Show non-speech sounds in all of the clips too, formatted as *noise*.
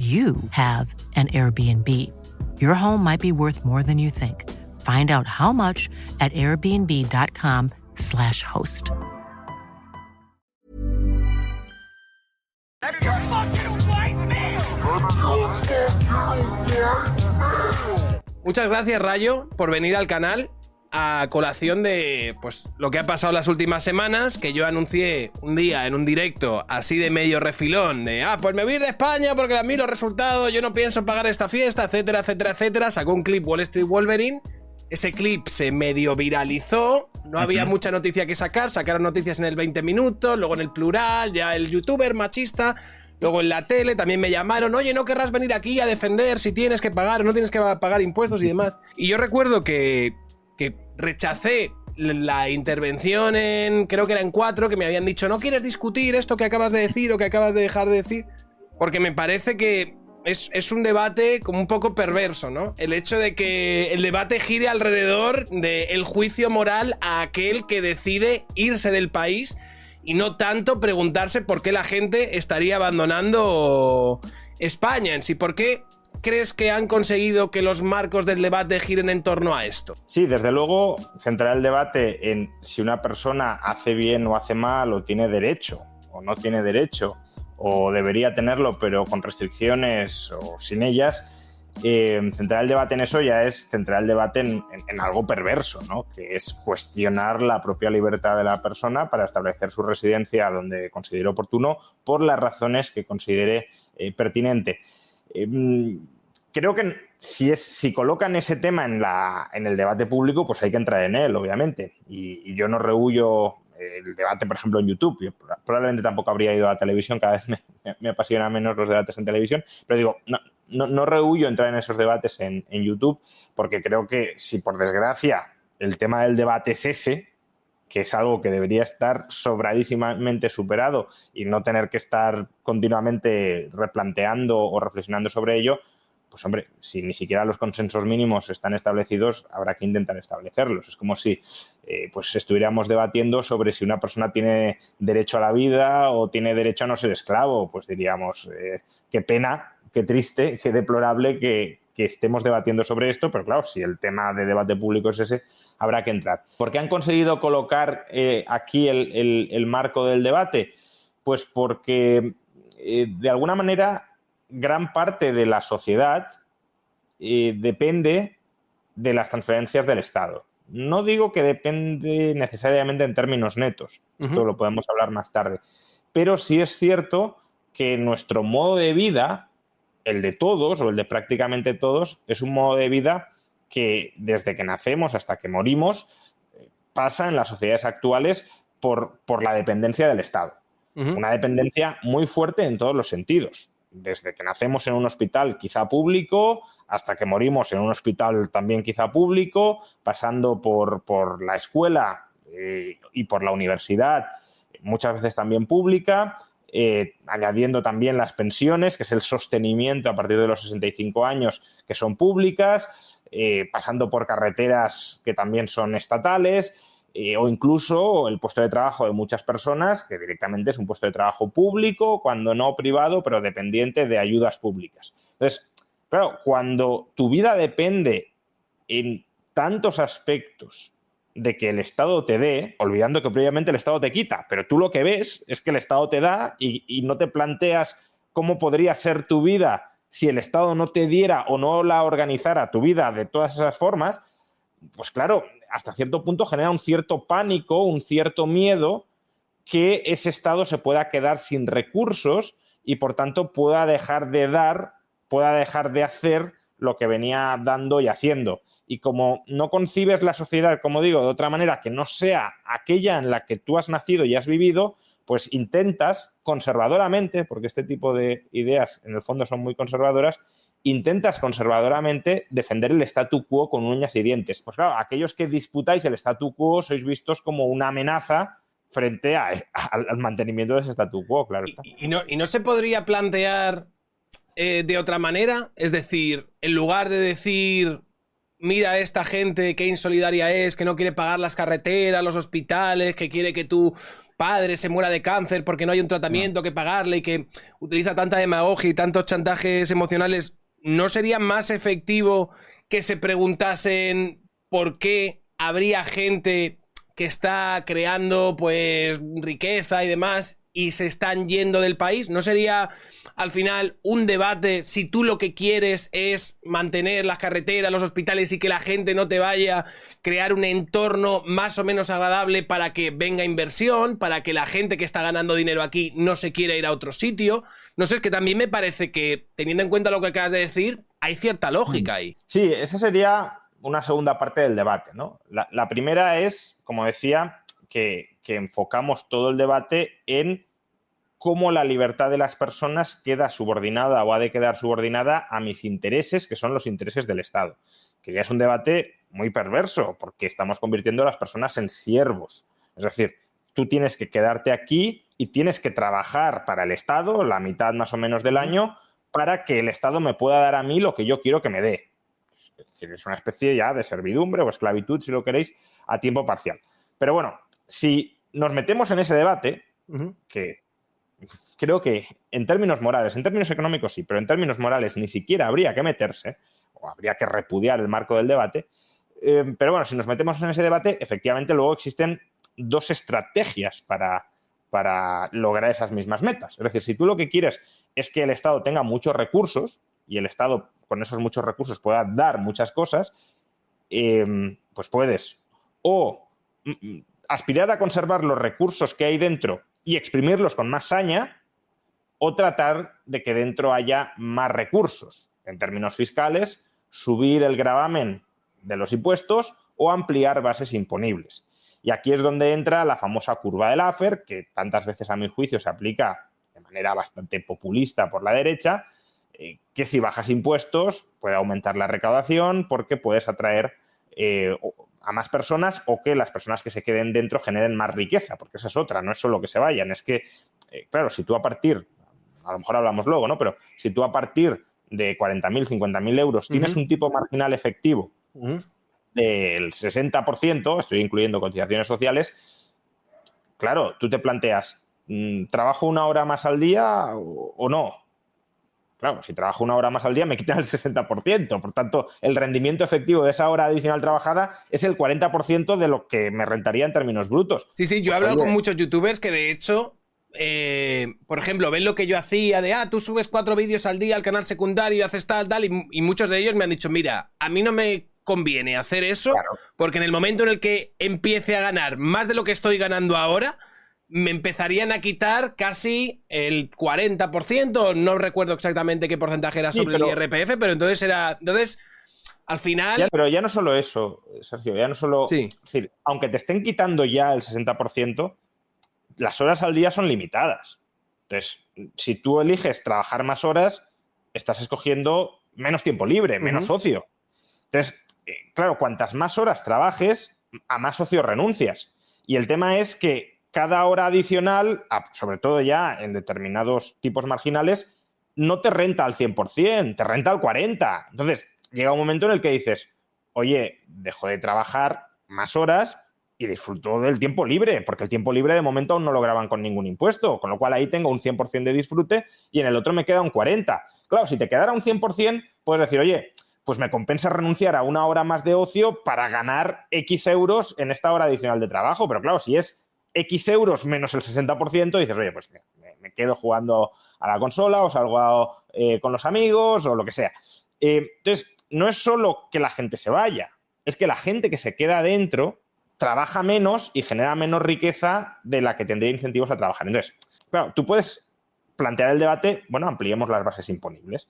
you have an Airbnb. Your home might be worth more than you think. Find out how much at airbnb.com/slash host. Muchas gracias, Rayo, por venir al canal a colación de pues lo que ha pasado las últimas semanas, que yo anuncié un día en un directo así de medio refilón, de ah, pues me voy a ir de España porque a mí los resultados, yo no pienso pagar esta fiesta, etcétera, etcétera, etcétera. Sacó un clip Wall Street Wolverine. Ese clip se medio viralizó, no había mucha noticia que sacar, sacaron noticias en el 20 minutos, luego en el plural, ya el youtuber machista, luego en la tele también me llamaron, oye, no querrás venir aquí a defender si tienes que pagar o no tienes que pagar impuestos y demás. Y yo recuerdo que que rechacé la intervención en, creo que era en cuatro, que me habían dicho, no quieres discutir esto que acabas de decir o que acabas de dejar de decir, porque me parece que es, un debate como un poco perverso, ¿no? El hecho de que el debate gire alrededor del juicio moral a aquel que decide irse del país y no tanto preguntarse por qué la gente estaría abandonando España en sí, por qué crees que han conseguido que los marcos del debate giren en torno a esto? Sí, desde luego, centrar el debate en si una persona hace bien o hace mal, o tiene derecho o no tiene derecho, o debería tenerlo, pero con restricciones o sin ellas. Eh, centrar el debate en eso ya es centrar el debate en, algo perverso, ¿no? que es cuestionar la propia libertad de la persona para establecer su residencia donde considere oportuno por las razones que considere eh, pertinente. Em, creo que si, es, si colocan ese tema en, la, en el debate público, pues hay que entrar en él, obviamente. Y, yo no rehuyo el debate, por ejemplo, en YouTube. probablemente tampoco habría ido a la televisión, cada vez *laughs* me, me, apasiona menos los debates en televisión, pero digo, no, no, no rehuyo entrar en esos debates en YouTube, porque creo que si por desgracia el tema del debate es ese, que es algo que debería estar sobradísimamente superado y no tener que estar continuamente replanteando o reflexionando sobre ello, pues hombre, si ni siquiera los consensos mínimos están establecidos, habrá que intentar establecerlos. Es como si eh, pues estuviéramos debatiendo sobre si una persona tiene derecho a la vida o tiene derecho a no ser esclavo. Pues diríamos, eh, qué pena, qué triste, qué deplorable que, que estemos debatiendo sobre esto, pero claro, si el tema de debate público es ese, habrá que entrar. ¿Por qué han conseguido colocar eh, aquí el, marco del debate? Pues porque, eh, de alguna manera, gran parte de la sociedad eh, depende de las transferencias del Estado. No digo que depende necesariamente en términos netos, esto lo podemos hablar más tarde, pero sí es cierto que nuestro modo de vida el de todos o el de prácticamente todos es un modo de vida que desde que nacemos hasta que morimos eh, pasa en las sociedades actuales por, por la dependencia del Estado. Una dependencia muy fuerte en todos los sentidos. Desde que nacemos en un hospital quizá público hasta que morimos en un hospital también quizá público, pasando por, por la escuela eh, y por la universidad, muchas veces también pública, eh, añadiendo también las pensiones, que es el sostenimiento a partir de los 65 años, que son públicas, eh, pasando por carreteras que también son estatales, eh, o incluso el puesto de trabajo de muchas personas, que directamente es un puesto de trabajo público, cuando no privado, pero dependiente de ayudas públicas. Entonces, claro, cuando tu vida depende en tantos aspectos de que el Estado te dé, olvidando que previamente el Estado te quita, pero tú lo que ves es que el Estado te da y, no te planteas cómo podría ser tu vida si el Estado no te diera o no la organizara tu vida de todas esas formas, pues claro, hasta cierto punto genera un cierto pánico, un cierto miedo que ese Estado se pueda quedar sin recursos y por tanto pueda dejar de dar, pueda dejar de hacer lo que venía dando y haciendo y como no concibes la sociedad, como digo, de otra manera que no sea aquella en la que tú has nacido y has vivido, pues intentas conservadoramente, porque este tipo de ideas en el fondo son muy conservadoras, intentas conservadoramente defender el statu quo con uñas y dientes. Pues claro, aquellos que disputáis el statu quo sois vistos como una amenaza frente al mantenimiento de ese statu quo, claro. ¿Y, no, ¿Y, no, se podría plantear eh, de otra manera? Es decir, en lugar de decir, mira a esta gente qué insolidaria es, que no quiere pagar las carreteras, los hospitales, que quiere que tu padre se muera de cáncer porque no hay un tratamiento que pagarle y que utiliza tanta demagogia y tantos chantajes emocionales, ¿no sería más efectivo que se preguntasen por qué habría gente que está creando pues riqueza y demás y se están yendo del país? ¿No sería al final un debate si tú lo que quieres es mantener las carreteras, los hospitales y que la gente no te vaya, crear un entorno más o menos agradable para que venga inversión, para que la gente que está ganando dinero aquí no se quiera ir a otro sitio? No sé, es que también me parece que, teniendo en cuenta lo que acabas de decir, hay cierta lógica ahí. Sí, esa sería una segunda parte del debate, ¿no? La, primera es, como decía, que enfocamos todo el debate en cómo la libertad de las personas queda subordinada o ha de quedar subordinada a mis intereses, que son los intereses del Estado. Que ya es un debate muy perverso, porque estamos convirtiendo a las personas en siervos. Es decir, tú tienes que quedarte aquí y tienes que trabajar para el Estado, la mitad más o menos del año, para que el Estado me pueda dar a mí lo que yo quiero que me dé. Es decir, es una especie ya de servidumbre o esclavitud, si lo queréis, a tiempo parcial. Pero bueno, si nos metemos en ese debate, que creo que en términos morales, en términos económicos sí, pero en términos morales ni siquiera habría que meterse, o habría que repudiar el marco del debate. Eh, pero bueno, si nos metemos en ese debate, efectivamente luego existen dos estrategias para, para lograr esas mismas metas. Es decir, si tú lo que quieres es que el Estado tenga muchos recursos y el Estado con esos muchos recursos pueda dar muchas cosas, eh, pues puedes o mm, mm, aspirar a conservar los recursos que hay dentro y exprimirlos con más saña o tratar de que dentro haya más recursos. En términos fiscales, subir el gravamen de los impuestos o ampliar bases imponibles. Y aquí es donde entra la famosa curva del AFER, que tantas veces a mi juicio se aplica de manera bastante populista por la derecha, eh, que si bajas impuestos puede aumentar la recaudación porque puedes atraer eh, a más personas o que las personas que se queden dentro generen más riqueza, porque esa es otra, no es solo que se vayan, es que, eh, claro, si tú a partir, a lo mejor hablamos luego, ¿no? Pero si tú a partir de 40.000, 50.000 euros tienes un tipo marginal efectivo del 60%, estoy incluyendo cotizaciones sociales, claro, tú te planteas, mm, ¿trabajo una hora más al día o no? Claro, si trabajo una hora más al día me quitan el 60%. Por tanto, el rendimiento efectivo de esa hora adicional trabajada es el 40% de lo que me rentaría en términos brutos. Sí, sí, yo he pues hablado con muchos youtubers que de hecho, eh, por ejemplo, ven lo que yo hacía de, ah, tú subes cuatro vídeos al día al canal secundario, haces tal, tal, y, muchos de ellos me han dicho, mira, a mí no me conviene hacer eso porque en el momento en el que empiece a ganar más de lo que estoy ganando ahora, me empezarían a quitar casi el 40%, no recuerdo exactamente qué porcentaje era sobre el IRPF, pero entonces era, entonces, al final... pero ya no solo eso, Sergio, ya no solo... Sí. Es decir, aunque te estén quitando ya el 60%, las horas al día son limitadas. Entonces, si tú eliges trabajar más horas, estás escogiendo menos tiempo libre, menos ocio. Entonces, eh, claro, cuantas más horas trabajes, a más ocio renuncias. Y el tema es que cada hora adicional, sobre todo ya en determinados tipos marginales, no te renta al 100%, te renta al 40%. Entonces, llega un momento en el que dices, oye, dejo de trabajar más horas y disfruto del tiempo libre, porque el tiempo libre de momento aún no lo graban con ningún impuesto, con lo cual ahí tengo un 100% de disfrute y en el otro me queda un 40%. Claro, si te quedara un 100%, puedes decir, oye, pues me compensa renunciar a una hora más de ocio para ganar X euros en esta hora adicional de trabajo, pero claro, si es X euros menos el 60%, dices, oye, pues me, quedo jugando a la consola o salgo eh, con los amigos o lo que sea. Eh, entonces, no es solo que la gente se vaya, es que la gente que se queda dentro trabaja menos y genera menos riqueza de la que tendría incentivos a trabajar. Entonces, claro, tú puedes plantear el debate, bueno, ampliemos las bases imponibles.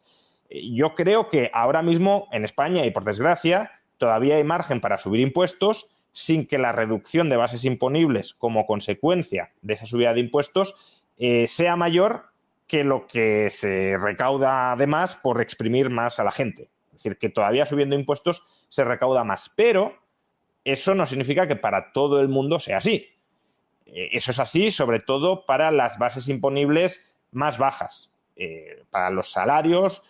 Eh, yo creo que ahora mismo en España y por desgracia todavía hay margen para subir impuestos sin que la reducción de bases imponibles como consecuencia de esa subida de impuestos eh, sea mayor que lo que se recauda además por exprimir más a la gente. Es decir, que todavía subiendo impuestos se recauda más, pero eso no significa que para todo el mundo sea así. Eh, eso es así sobre todo para las bases imponibles más bajas, eh, para los salarios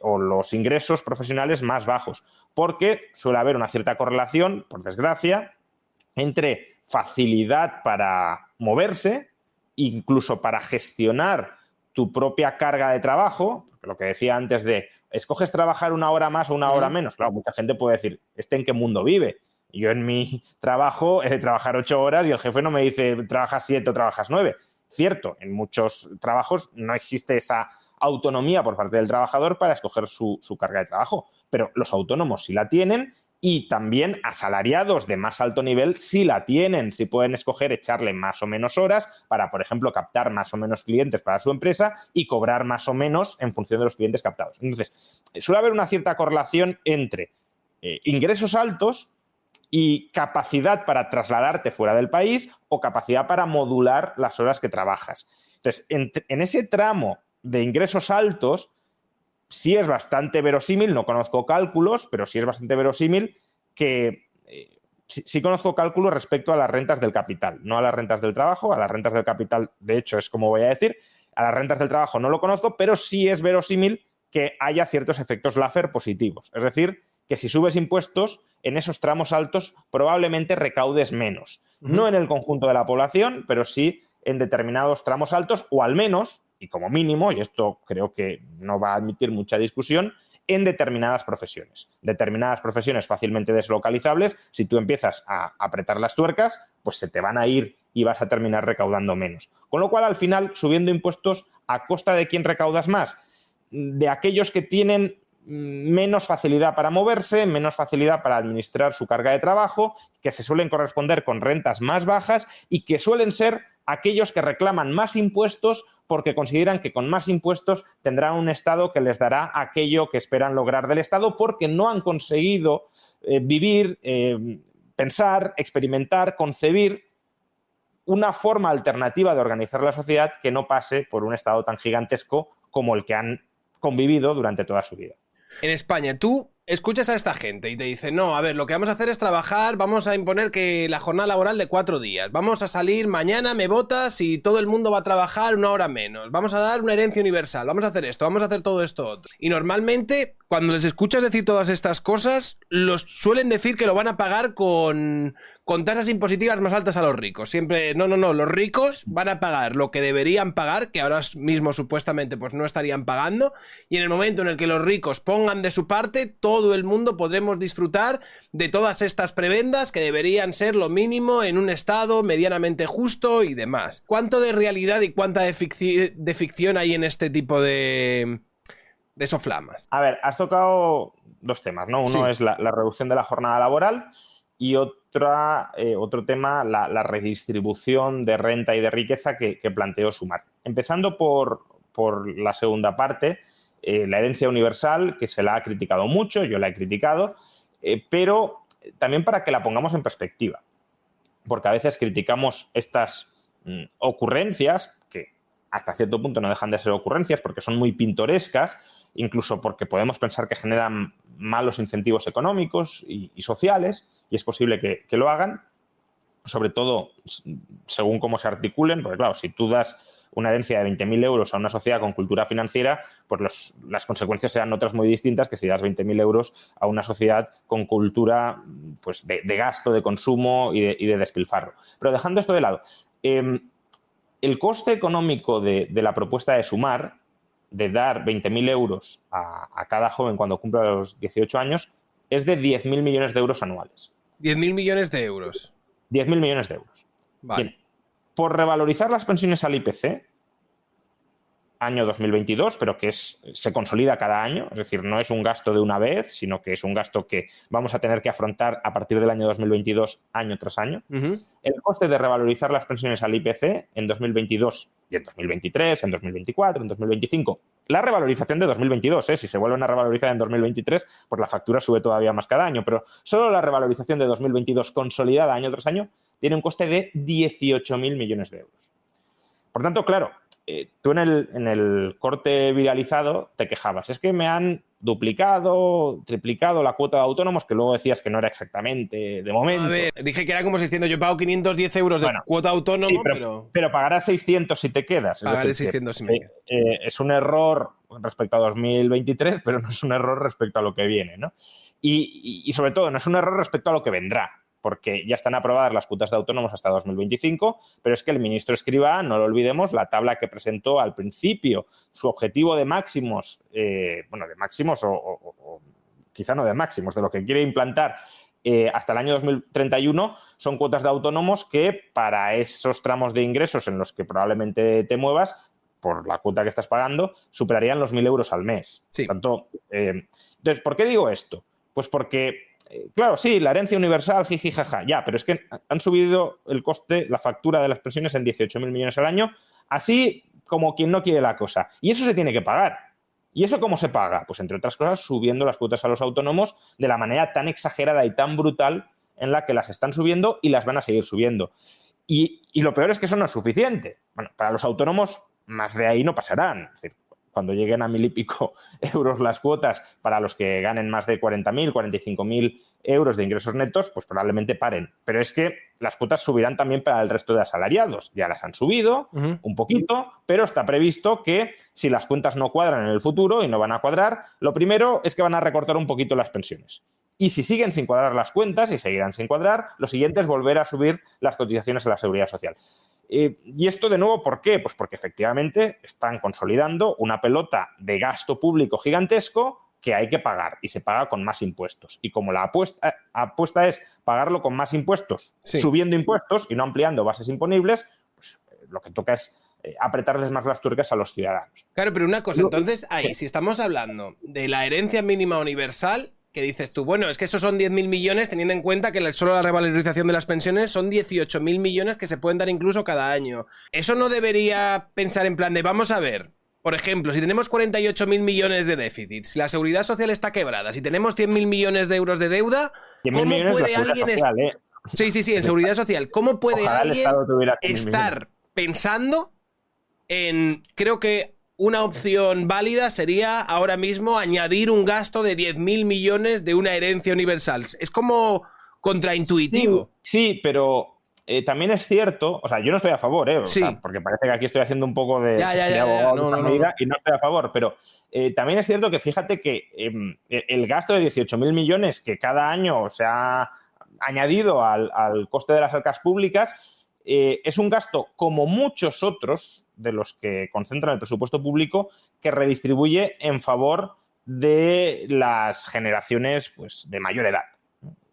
o los ingresos profesionales más bajos, porque suele haber una cierta correlación, por desgracia, entre facilidad para moverse, incluso para gestionar tu propia carga de trabajo, porque lo que decía antes de, escoges trabajar una hora más o una hora menos, claro, mucha gente puede decir, ¿este en qué mundo vive? Yo en mi *laughs* trabajo he de trabajar ocho horas y el jefe no me dice, trabajas siete o trabajas nueve. Cierto, en muchos trabajos no existe esa autonomía por parte del trabajador para escoger su, su carga de trabajo, pero los autónomos sí la tienen y también asalariados de más alto nivel si la tienen, si pueden escoger echarle más o menos horas para, por ejemplo, captar más o menos clientes para su empresa y cobrar más o menos en función de los clientes captados. Entonces, suele haber una cierta correlación entre eh, ingresos altos y capacidad para trasladarte fuera del país o capacidad para modular las horas que trabajas. Entonces, en ese tramo de ingresos altos, sí es bastante verosímil, no conozco cálculos, pero sí es bastante verosímil que eh, sí, conozco cálculos respecto a las rentas del capital, no a las rentas del trabajo, a las rentas del capital, de hecho, es como voy a decir, a las rentas del trabajo no lo conozco, pero sí es verosímil que haya ciertos efectos Laffer positivos. Es decir, que si subes impuestos, en esos tramos altos probablemente recaudes menos. No en el conjunto de la población, pero sí en determinados tramos altos, o al menos y como mínimo, y esto creo que no va a admitir mucha discusión, en determinadas profesiones. Determinadas profesiones fácilmente deslocalizables, si tú empiezas a apretar las tuercas, pues se te van a ir y vas a terminar recaudando menos. Con lo cual, al final, subiendo impuestos, ¿a costa de quién recaudas más? De aquellos que tienen menos facilidad para moverse, menos facilidad para administrar su carga de trabajo, que se suelen corresponder con rentas más bajas y que suelen ser aquellos que reclaman más impuestos porque consideran que con más impuestos tendrán un Estado que les dará aquello que esperan lograr del Estado porque no han conseguido eh, vivir, eh, pensar, experimentar, concebir una forma alternativa de organizar la sociedad que no pase por un Estado tan gigantesco como el que han convivido durante toda su vida. En España, tú escuchas a esta gente y te dicen, no, a ver, lo que vamos a hacer es trabajar, vamos a imponer que la jornada laboral de cuatro días, vamos a salir mañana, me votas y todo el mundo va a trabajar una hora menos, vamos a dar una herencia universal, vamos a hacer esto, vamos a hacer todo esto otro. Y normalmente, cuando les escuchas decir todas estas cosas, los suelen decir que lo van a pagar con, con tasas impositivas más altas a los ricos. Siempre, no, no, no, los ricos van a pagar lo que deberían pagar, que ahora mismo supuestamente pues no estarían pagando, y en el momento en el que los ricos pongan de su parte, todo el mundo podremos disfrutar de todas estas prebendas que deberían ser lo mínimo en un estado medianamente justo y demás. ¿Cuánto de realidad y cuánta de, ficción hay en este tipo de, de soflamas? A ver, has tocado dos temas, ¿no? Uno es la, reducción de la jornada laboral y otra, eh, otro tema, la, redistribución de renta y de riqueza que, que planteó Sumar. Empezando por, por la segunda parte, eh, la herencia universal, que se la ha criticado mucho, yo la he criticado, eh, pero también para que la pongamos en perspectiva, porque a veces criticamos estas mm, ocurrencias, hasta cierto punto no dejan de ser ocurrencias porque son muy pintorescas, incluso porque podemos pensar que generan malos incentivos económicos y, sociales, y es posible que, lo hagan, sobre todo según cómo se articulen, porque claro, si tú das una herencia de 20.000 euros a una sociedad con cultura financiera, pues las consecuencias serán otras muy distintas que si das 20.000 euros a una sociedad con cultura pues, de, gasto, de consumo y de, despilfarro. Pero dejando esto de lado, em, el coste económico de, la propuesta de sumar, de dar 20.000 euros a, cada joven cuando cumpla los 18 años, es de 10.000 millones de euros anuales. 10.000 millones de euros. 10.000 millones de euros. Vale por revalorizar las pensiones al IPC, año 2022, pero que es, se consolida cada año, es decir, no es un gasto de una vez, sino que es un gasto que vamos a tener que afrontar a partir del año 2022, año tras año. El coste de revalorizar las pensiones al IPC en 2022 y en 2023, en 2024, en 2025. La revalorización de 2022, ¿eh? si se vuelven a revalorizar en 2023, pues la factura sube todavía más cada año, pero solo la revalorización de 2022 consolidada año tras año tiene un coste de 18.000 millones de euros. Por tanto, claro, eh, tú en el, en el corte viralizado te quejabas, es que me han duplicado, triplicado la cuota de autónomos, que luego decías que no era exactamente de momento. A ver, dije que era como 600, yo pago 510 euros de cuota autónomo, pero, pero... pagarás 600 si te quedas. Pagaré 600 si me eh, eh, es un error respecto a 2023, pero no es un error respecto a lo que viene, ¿no? y sobre todo, no es un error respecto a lo que vendrá porque ya están aprobadas las cuotas de autónomos hasta 2025, pero es que el ministro escriba, no lo olvidemos, la tabla que presentó al principio, su objetivo de máximos, eh, bueno, de máximos o, quizá no de máximos, de lo que quiere implantar eh, hasta el año 2031 son cuotas de autónomos que para esos tramos de ingresos en los que probablemente te muevas, por la cuota que estás pagando, superarían los 1.000 euros al mes. Sí. Tanto, eh, entonces, ¿por qué digo esto? Pues porque eh, claro, sí, la herencia universal, jiji, jaja, ya, pero es que han subido el coste, la factura de las pensiones en 18.000 millones al año, así como quien no quiere la cosa. Y eso se tiene que pagar. ¿Y eso cómo se paga? Pues entre otras cosas, subiendo las cuotas a los autónomos de la manera tan exagerada y tan brutal en la que las están subiendo y las van a seguir subiendo. Y, lo peor es que eso no es suficiente. Bueno, para los autónomos, más de ahí no pasarán. Es decir, cuando lleguen a mil y pico *laughs* euros las cuotas para los que ganen más de 40.000, 45.000 euros de ingresos netos, pues probablemente paren. Pero es que las cuotas subirán también para el resto de asalariados. Ya las han subido un poquito, pero está previsto que si las cuentas no cuadran en el futuro y no van a cuadrar, lo primero es que van a recortar un poquito las pensiones. Y si siguen sin cuadrar las cuentas y seguirán sin cuadrar, lo siguiente es volver a subir las cotizaciones a la seguridad social. Eh, y esto de nuevo, ¿por qué? Pues porque efectivamente están consolidando una pelota de gasto público gigantesco que hay que pagar y se paga con más impuestos. Y como la apuesta, apuesta es pagarlo con más impuestos, subiendo impuestos y no ampliando bases imponibles, pues eh, lo que toca es eh, apretarles más las tuercas a los ciudadanos. Claro, pero una cosa, entonces ahí, si estamos hablando de la herencia mínima universal, que dices tú, bueno, es que esos son 10.000 millones teniendo en cuenta que solo la revalorización de las pensiones son 18.000 millones que se pueden dar incluso cada año. Eso no debería pensar en plan de, vamos a ver, por ejemplo, si tenemos 48.000 millones de déficit, si la seguridad social está quebrada, si tenemos 100.000 millones de euros de deuda, ¿cómo puede alguien... ¿eh? Sí, sí, sí, en seguridad social. ¿Cómo puede alguien estar pensando en, creo que una opción válida sería ahora mismo añadir un gasto de 10.000 millones de una herencia universal. Es como contraintuitivo. Sí, pero eh, también es cierto, o sea, yo no estoy a favor, ¿eh? porque parece que aquí estoy haciendo un poco de, abogado y no estoy a favor, pero eh, también es cierto que fíjate que em, e, el gasto de 18.000 millones que cada año se ha añadido al, al coste de las arcas públicas, eh, es un gasto, como muchos otros de los que concentran el presupuesto público, que redistribuye en favor de las generaciones pues, de mayor edad.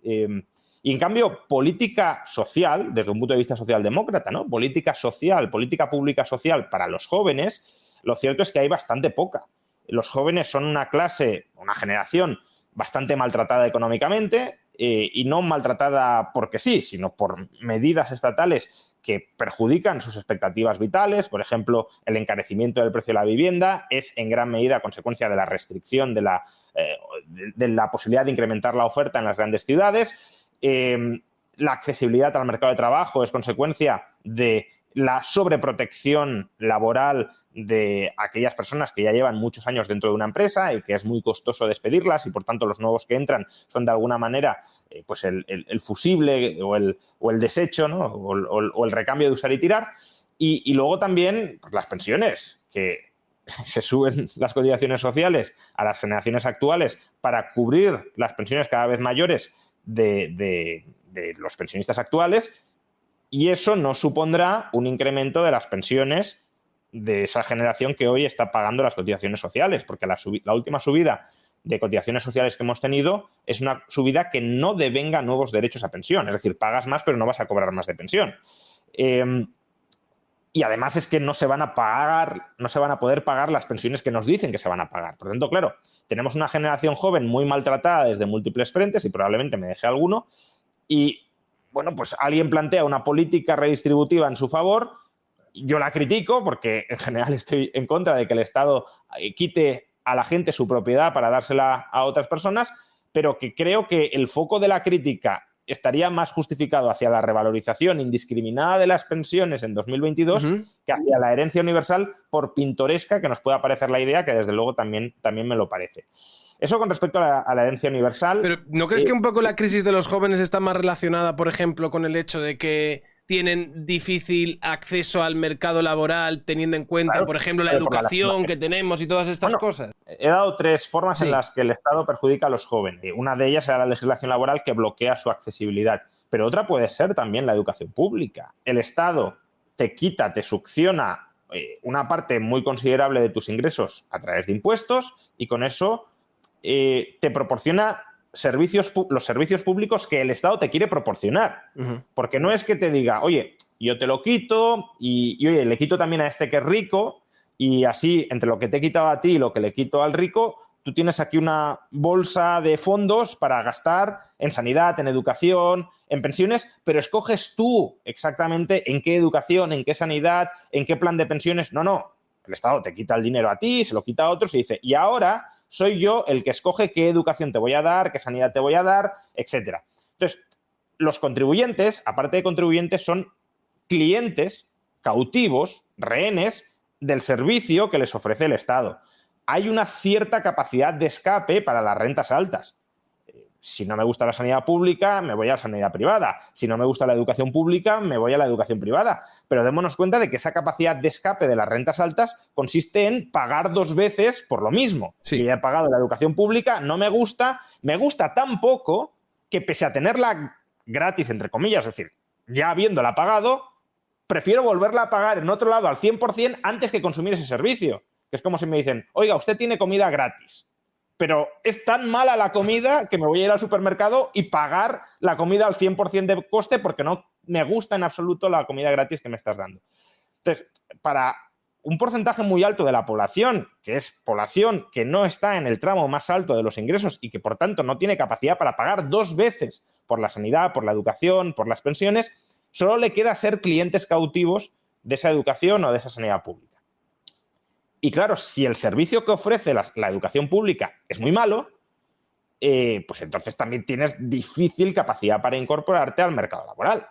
Em, y en cambio, política social, desde un punto de vista socialdemócrata, ¿no? Política social, política pública social para los jóvenes, lo cierto es que hay bastante poca. Los jóvenes son una clase, una generación bastante maltratada económicamente, eh, y no maltratada porque sí, sino por medidas estatales que perjudican sus expectativas vitales. Por ejemplo, el encarecimiento del precio de la vivienda es en gran medida consecuencia de la restricción de la, eh, de, la posibilidad de incrementar la oferta en las grandes ciudades. Eh, la accesibilidad al mercado de trabajo es consecuencia de la sobreprotección laboral de aquellas personas que ya llevan muchos años dentro de una empresa y que es muy costoso despedirlas y por tanto los nuevos que entran son de alguna manera eh, pues el, fusible o el, o el desecho o, el, recambio de usar y tirar. Y, luego también pues, las pensiones, que *laughs* se suben las cotizaciones sociales a las generaciones actuales para cubrir las pensiones cada vez mayores de los pensionistas actuales y eso no supondrá un incremento de las pensiones de esa generación que hoy está pagando las cotizaciones sociales, porque la, última subida de cotizaciones sociales que hemos tenido es una subida que no devenga nuevos derechos a pensión, es decir, pagas más pero no vas a cobrar más de pensión. Em, y además es que no se van a pagar, no se van a poder pagar las pensiones que nos dicen que se van a pagar. Por lo tanto, claro, tenemos una generación joven muy maltratada desde múltiples frentes y probablemente me deje alguno. Y bueno, pues alguien plantea una política redistributiva en su favor, yo la critico porque en general estoy en contra de que el Estado eh, quite a la gente su propiedad para dársela a otras personas, pero que creo que el foco de la crítica estaría más justificado hacia la revalorización indiscriminada de las pensiones en 2022 que hacia la herencia universal, por pintoresca que nos pueda parecer la idea, que desde luego también, también me lo parece. Eso con respecto a la, herencia universal. Pero ¿no crees que un poco la crisis de los jóvenes está más relacionada, por ejemplo, con el hecho de que tienen difícil acceso al mercado laboral, teniendo en cuenta, por ejemplo, la educación que tenemos y todas estas cosas. He dado tres formas en las que el Estado perjudica a los jóvenes. Una de ellas es la legislación laboral que bloquea su accesibilidad, pero otra puede ser también la educación pública. El Estado te quita, te succiona eh, una parte muy considerable de tus ingresos a través de impuestos y con eso eh, te proporciona servicios, los servicios públicos que el Estado te quiere proporcionar. Porque no es que te diga, oye, yo te lo quito y, oye, le quito también a este que es rico y así, entre lo que te he quitado a ti y lo que le quito al rico, tú tienes aquí una bolsa de fondos para gastar en sanidad, en educación, en pensiones, pero escoges tú exactamente en qué educación, en qué sanidad, en qué plan de pensiones. No, no. El Estado te quita el dinero a ti, se lo quita a otros y dice, y ahora soy yo el que escoge qué educación te voy a dar, qué sanidad te voy a dar, etcétera. Entonces, los contribuyentes, aparte de contribuyentes, son clientes cautivos, rehenes del servicio que les ofrece el Estado. Hay una cierta capacidad de escape para las rentas altas si no me gusta la sanidad pública, me voy a la sanidad privada. Si no me gusta la educación pública, me voy a la educación privada. Pero démonos cuenta de que esa capacidad de escape de las rentas altas consiste en pagar dos veces por lo mismo. Si he pagado la educación pública, no me gusta, me gusta tan poco que pese a tenerla gratis, entre comillas, es decir, ya habiéndola pagado, prefiero volverla a pagar en otro lado al 100% antes que consumir ese servicio. Que es como si me dicen, oiga, usted tiene comida gratis pero es tan mala la comida que me voy a ir al supermercado y pagar la comida al 100% de coste porque no me gusta en absoluto la comida gratis que me estás dando. Entonces, para un porcentaje muy alto de la población, que es población que no está en el tramo más alto de los ingresos y que por tanto no tiene capacidad para pagar dos veces por la sanidad, por la educación, por las pensiones, solo le queda ser clientes cautivos de esa educación o de esa sanidad pública. Y claro, si el servicio que ofrece la, educación pública es muy malo, eh, pues entonces también tienes difícil capacidad para incorporarte al mercado laboral.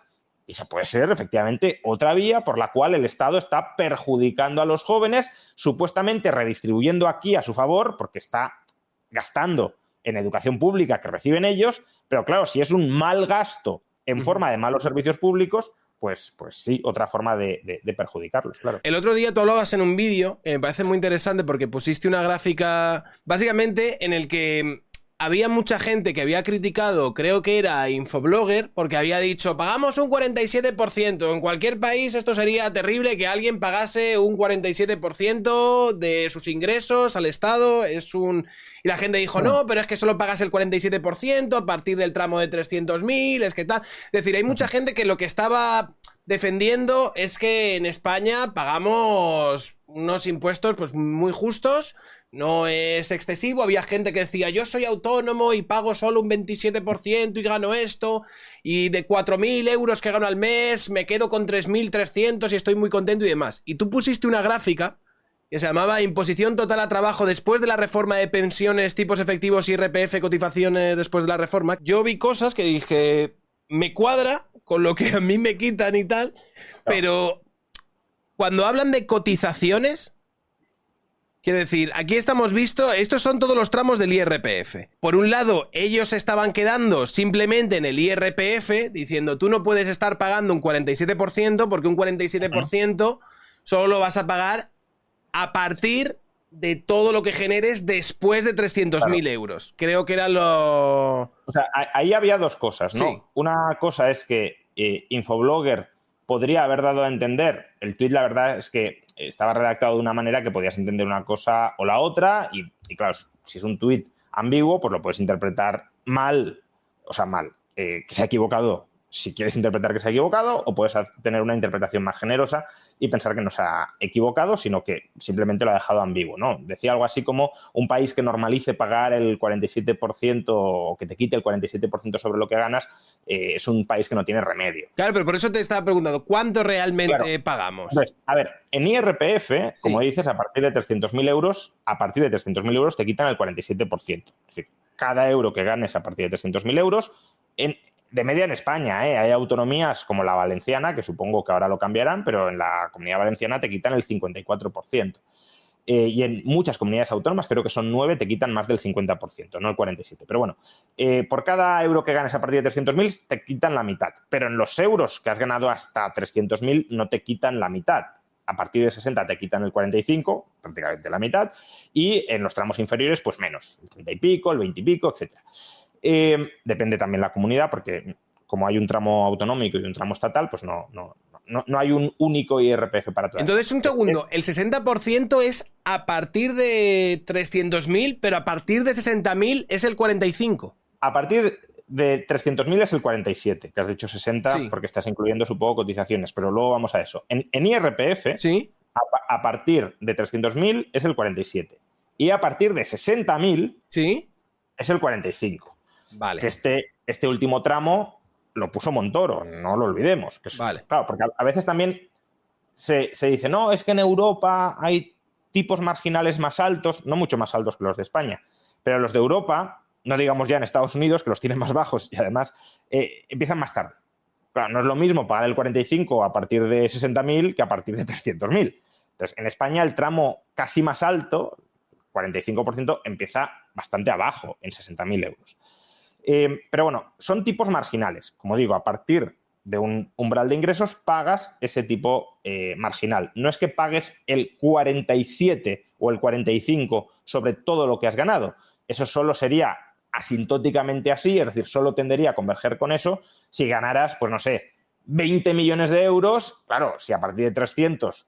Y esa puede ser efectivamente otra vía por la cual el Estado está perjudicando a los jóvenes, supuestamente redistribuyendo aquí a su favor, porque está gastando en educación pública que reciben ellos, pero claro, si es un mal gasto en forma de malos servicios públicos, pues, pues sí, otra forma de, perjudicarlos, claro. El otro día tú hablabas en un vídeo, me parece muy interesante porque pusiste una gráfica, básicamente en el que había mucha gente que había criticado, creo que era Infoblogger, porque había dicho, pagamos un 47%. En cualquier país esto sería terrible que alguien pagase un 47% de sus ingresos al Estado. Es un... Y la gente dijo, no, pero es que solo pagas el 47% a partir del tramo de 300.000, es que tal. Es decir, hay mucha gente que lo que estaba defendiendo es que en España pagamos unos impuestos pues muy justos no es excesivo. Había gente que decía, yo soy autónomo y pago solo un 27% y gano esto. Y de 4.000 euros que gano al mes, me quedo con 3.300 y estoy muy contento y demás. Y tú pusiste una gráfica que se llamaba Imposición Total a Trabajo después de la reforma de pensiones, tipos efectivos y RPF, cotizaciones después de la reforma. Yo vi cosas que dije, me cuadra con lo que a mí me quitan y tal, pero cuando hablan de cotizaciones Quiero decir, aquí estamos visto, estos son todos los tramos del IRPF. Por un lado, ellos estaban quedando simplemente en el IRPF, diciendo tú no puedes estar pagando un 47% porque un 47% solo lo vas a pagar a partir de todo lo que generes después de 300.000 euros. Creo que era lo... O sea, ahí había dos cosas, ¿no? Una cosa es que eh, Infoblogger podría haber dado a entender, el tweet la verdad es que estaba redactado de una manera que podías entender una cosa o la otra y, claro, si es un tweet ambiguo, pues lo puedes interpretar mal, o sea, mal, eh, que se ha equivocado si quieres interpretar que se ha equivocado o puedes tener una interpretación más generosa y pensar que no se ha equivocado, sino que simplemente lo ha dejado ambiguo. ¿no? Decía algo así como un país que normalice pagar el 47% o que te quite el 47% sobre lo que ganas eh, es un país que no tiene remedio. Claro, pero por eso te estaba preguntando, ¿cuánto realmente pagamos? a ver, en IRPF, como dices, a partir de 300.000 euros, a partir de 300.000 euros te quitan el 47%. Es decir, cada euro que ganes a partir de 300.000 euros, en, de media en España, ¿eh? hay autonomías como la valenciana, que supongo que ahora lo cambiarán, pero en la comunidad valenciana te quitan el 54%. Eh, y en muchas comunidades autónomas, creo que son nueve, te quitan más del 50%, no el 47%. Pero bueno, eh, por cada euro que ganes a partir de 300.000, te quitan la mitad. Pero en los euros que has ganado hasta 300.000, no te quitan la mitad. A partir de 60 te quitan el 45, prácticamente la mitad. Y en los tramos inferiores, pues menos, el 30 y pico, el 20 y pico, etcétera. Eh, depende también la comunidad, porque como hay un tramo autonómico y un tramo estatal, pues no, no, no, hay un único IRPF para todas. Entonces, un segundo, el 60% es a partir de 300.000, pero a partir de 60.000 es el 45%. A partir de 300.000 es el 47, que has dicho 60 porque estás incluyendo, supongo, cotizaciones, pero luego vamos a eso. En, IRPF, ¿Sí? a, partir de 300.000 es el 47. Y a partir de 60.000 ¿Sí? es el 45. Vale. Que este, este último tramo lo puso Montoro, no lo olvidemos. Que vale. Claro, porque a, veces también se, dice, no, es que en Europa hay tipos marginales más altos, no mucho más altos que los de España, pero los de Europa, no digamos ya en Estados Unidos, que los tienen más bajos y además eh, empiezan más tarde. Claro, no es lo mismo pagar el 45 a partir de 60.000 que a partir de 300.000. Entonces, en España el tramo casi más alto, 45%, empieza bastante abajo, en 60.000 euros. Eh, pero bueno, son tipos marginales. Como digo, a partir de un umbral de ingresos pagas ese tipo eh, marginal. No es que pagues el 47 o el 45 sobre todo lo que has ganado. Eso solo sería asintóticamente así, es decir, solo tendería a converger con eso si ganaras, pues no sé, 20 millones de euros. Claro, si a partir de 300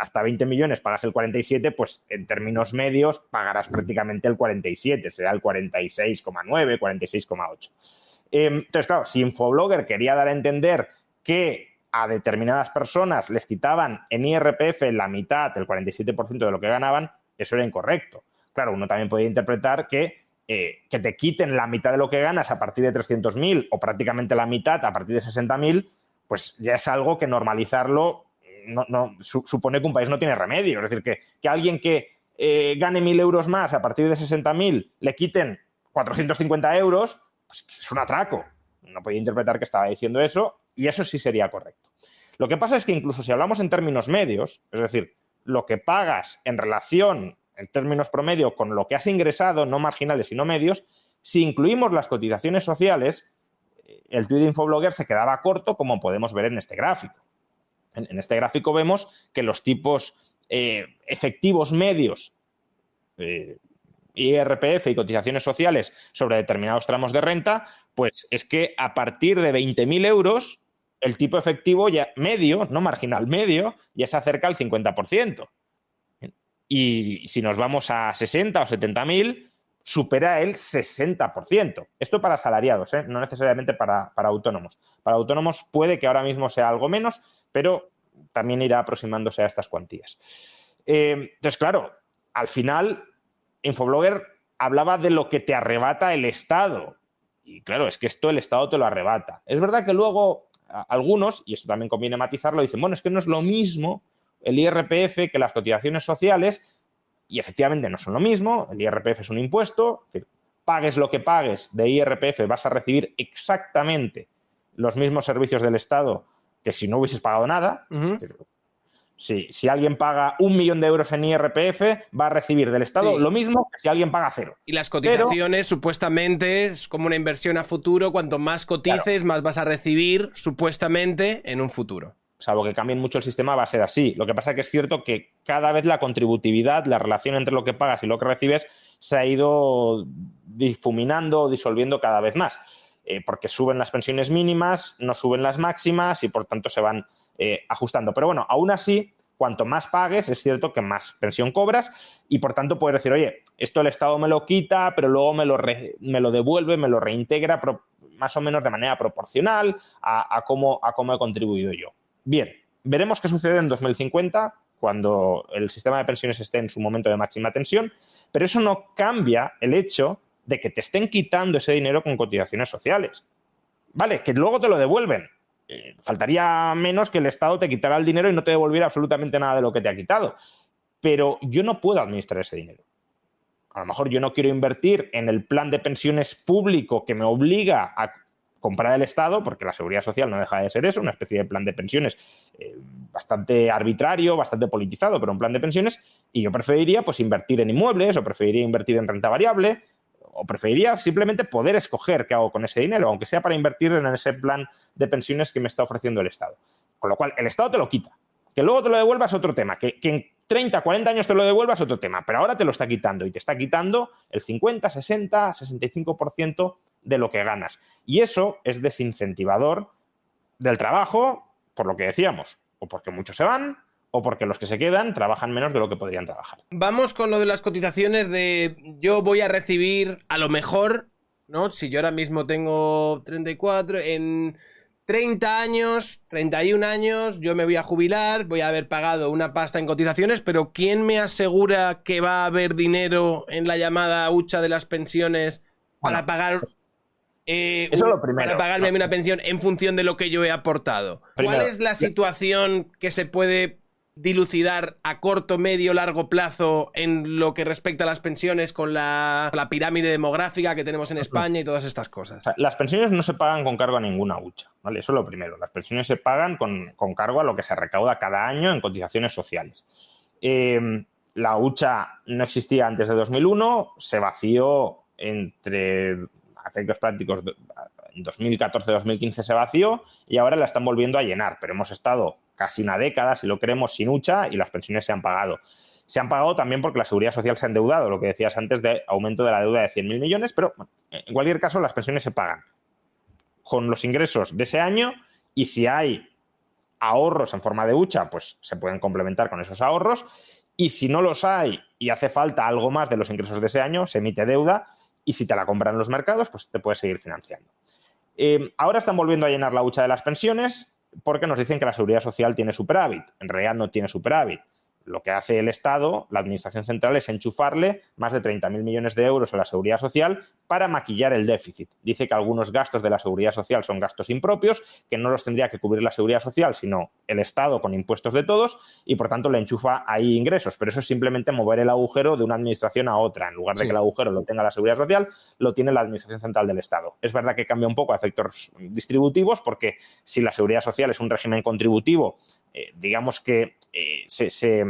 hasta 20 millones pagas el 47, pues en términos medios pagarás prácticamente el 47, será el 46,9, 46,8. Em, entonces, claro, si Infoblogger quería dar a entender que a determinadas personas les quitaban en IRPF la mitad, el 47% de lo que ganaban, eso era incorrecto. Claro, uno también podía interpretar que, eh, que te quiten la mitad de lo que ganas a partir de 300.000 o prácticamente la mitad a partir de 60.000, pues ya es algo que normalizarlo no, supone que un país no tiene remedio. Es decir, que, que alguien que eh, gane mil euros más a partir de 60.000 le quiten 450 euros, pues es un atraco. No podía interpretar que estaba diciendo eso y eso sí sería correcto. Lo que pasa es que incluso si hablamos en términos medios, es decir, lo que pagas en relación, en términos promedio, con lo que has ingresado, no marginales sino medios, si incluimos las cotizaciones sociales, eh, el tweet de Infoblogger se quedaba corto, como podemos ver en este gráfico. En, este gráfico vemos que los tipos eh, efectivos medios, eh, IRPF y cotizaciones sociales sobre determinados tramos de renta, pues es que a partir de 20.000 euros, el tipo efectivo ya medio, no marginal, medio, ya se acerca al 50%. Y si nos vamos a 60 o 70.000, supera el 60%. Esto para asalariados, ¿eh? no necesariamente para, para, autónomos. Para autónomos puede que ahora mismo sea algo menos, pero también irá aproximándose a estas cuantías. Eh, entonces, claro, al final, Infoblogger hablaba de lo que te arrebata el Estado. Y claro, es que esto el Estado te lo arrebata. Es verdad que luego algunos, y esto también conviene matizarlo, dicen, bueno, es que no es lo mismo el IRPF que las cotizaciones sociales, y efectivamente no son lo mismo, el IRPF es un impuesto, es decir, pagues lo que pagues de IRPF, vas a recibir exactamente los mismos servicios del Estado que si no hubieses pagado nada. si, alguien paga un millón de euros en IRPF, va a recibir del Estado lo mismo que si alguien paga cero. Y las cotizaciones, supuestamente, es como una inversión a futuro. Cuanto más cotices, más vas a recibir, supuestamente, en un futuro. Salvo que cambien mucho el sistema, va a ser así. Lo que pasa es que es cierto que cada vez la contributividad, la relación entre lo que pagas y lo que recibes, se ha ido difuminando, disolviendo cada vez más. Eh, porque suben las pensiones mínimas, no suben las máximas y por tanto se van eh, ajustando. Pero bueno, aún así, cuanto más pagues, es cierto que más pensión cobras y por tanto puedes decir, oye, esto el Estado me lo quita, pero luego me lo, me lo devuelve, me lo reintegra más o menos de manera proporcional a, cómo, a cómo he contribuido yo. Bien, veremos qué sucede en 2050 cuando el sistema de pensiones esté en su momento de máxima tensión, pero eso no cambia el hecho de que te estén quitando ese dinero con cotizaciones sociales. Vale, que luego te lo devuelven. Eh, faltaría menos que el Estado te quitara el dinero y no te devolviera absolutamente nada de lo que te ha quitado. Pero yo no puedo administrar ese dinero. A lo mejor yo no quiero invertir en el plan de pensiones público que me obliga a comprada del Estado, porque la seguridad social no deja de ser eso, una especie de plan de pensiones eh, bastante arbitrario, bastante politizado, pero un plan de pensiones, y yo preferiría pues invertir en inmuebles o preferiría invertir en renta variable o preferiría simplemente poder escoger qué hago con ese dinero, aunque sea para invertir en ese plan de pensiones que me está ofreciendo el Estado. Con lo cual, el Estado te lo quita. Que luego te lo devuelvas otro tema, que, que en 30, 40 años te lo devuelvas otro tema, pero ahora te lo está quitando y te está quitando el 50, 60, 65% de lo que ganas. Y eso es desincentivador del trabajo, por lo que decíamos, o porque muchos se van, o porque los que se quedan trabajan menos de lo que podrían trabajar. Vamos con lo de las cotizaciones de yo voy a recibir a lo mejor, ¿no? Si yo ahora mismo tengo 34, en 30 años, 31 años, yo me voy a jubilar, voy a haber pagado una pasta en cotizaciones, pero ¿quién me asegura que va a haber dinero en la llamada hucha de las pensiones para pagar eh, Eso es lo primero. para pagarme una pensión en función de lo que yo he aportado. Primero, ¿Cuál es la situación que se puede dilucidar a corto, medio, largo plazo en lo que respecta a las pensiones con la, la pirámide demográfica que tenemos en España y todas estas O cosas? sea, las pensiones no se pagan con cargo a ninguna hucha, ¿vale? Eso es lo primero. Las pensiones se pagan con, con cargo a lo que se recauda cada año en cotizaciones sociales. Eh, la hucha no existía antes de 2001, se vació entre efectos prácticos en 2014-2015 se vació y ahora la están volviendo a llenar, pero hemos estado casi una década, si lo queremos, sin hucha y las pensiones se han pagado. Se han pagado también porque la seguridad social se ha endeudado, lo que decías antes de aumento de la deuda de 100.000 millones, pero en cualquier caso las pensiones se pagan con los ingresos de ese año y si hay ahorros en forma de hucha, pues se pueden complementar con esos ahorros y si no los hay y hace falta algo más de los ingresos de ese año, se emite deuda y si te la compran los mercados, pues te puedes seguir financiando. Eh, ahora están volviendo a llenar la hucha de las pensiones porque nos dicen que la seguridad social tiene superávit. En realidad no tiene superávit. Lo que hace el Estado, la Administración Central, es enchufarle más de 30.000 millones de euros a la seguridad social para maquillar el déficit. Dice que algunos gastos de la seguridad social son gastos impropios, que no los tendría que cubrir la seguridad social, sino el Estado con impuestos de todos, y por tanto le enchufa ahí ingresos. Pero eso es simplemente mover el agujero de una administración a otra. En lugar de Sí. que el agujero lo tenga la seguridad social, lo tiene la Administración Central del Estado. Es verdad que cambia un poco a efectos distributivos, porque si la seguridad social es un régimen contributivo, eh, digamos que eh, se, se-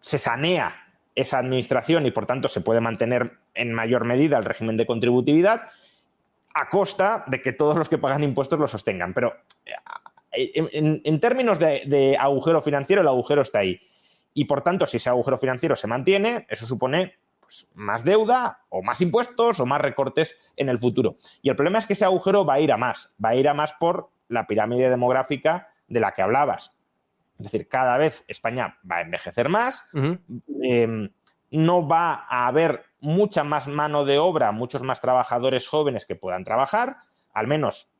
se sanea esa administración y por tanto se puede mantener en mayor medida el régimen de contributividad a costa de que todos los que pagan impuestos lo sostengan. Pero eh, en, en- términos de, de agujero financiero, el agujero está ahí. Y por tanto, si ese agujero financiero se mantiene, eso supone pues, más deuda o más impuestos o más recortes en el futuro. Y el problema es que ese agujero va a ir a más, va a ir a más por la pirámide demográfica de la que hablabas. Es decir, cada vez España va a envejecer más, eh, no va a haber mucha más mano de obra, muchos más trabajadores jóvenes que puedan trabajar, al menos,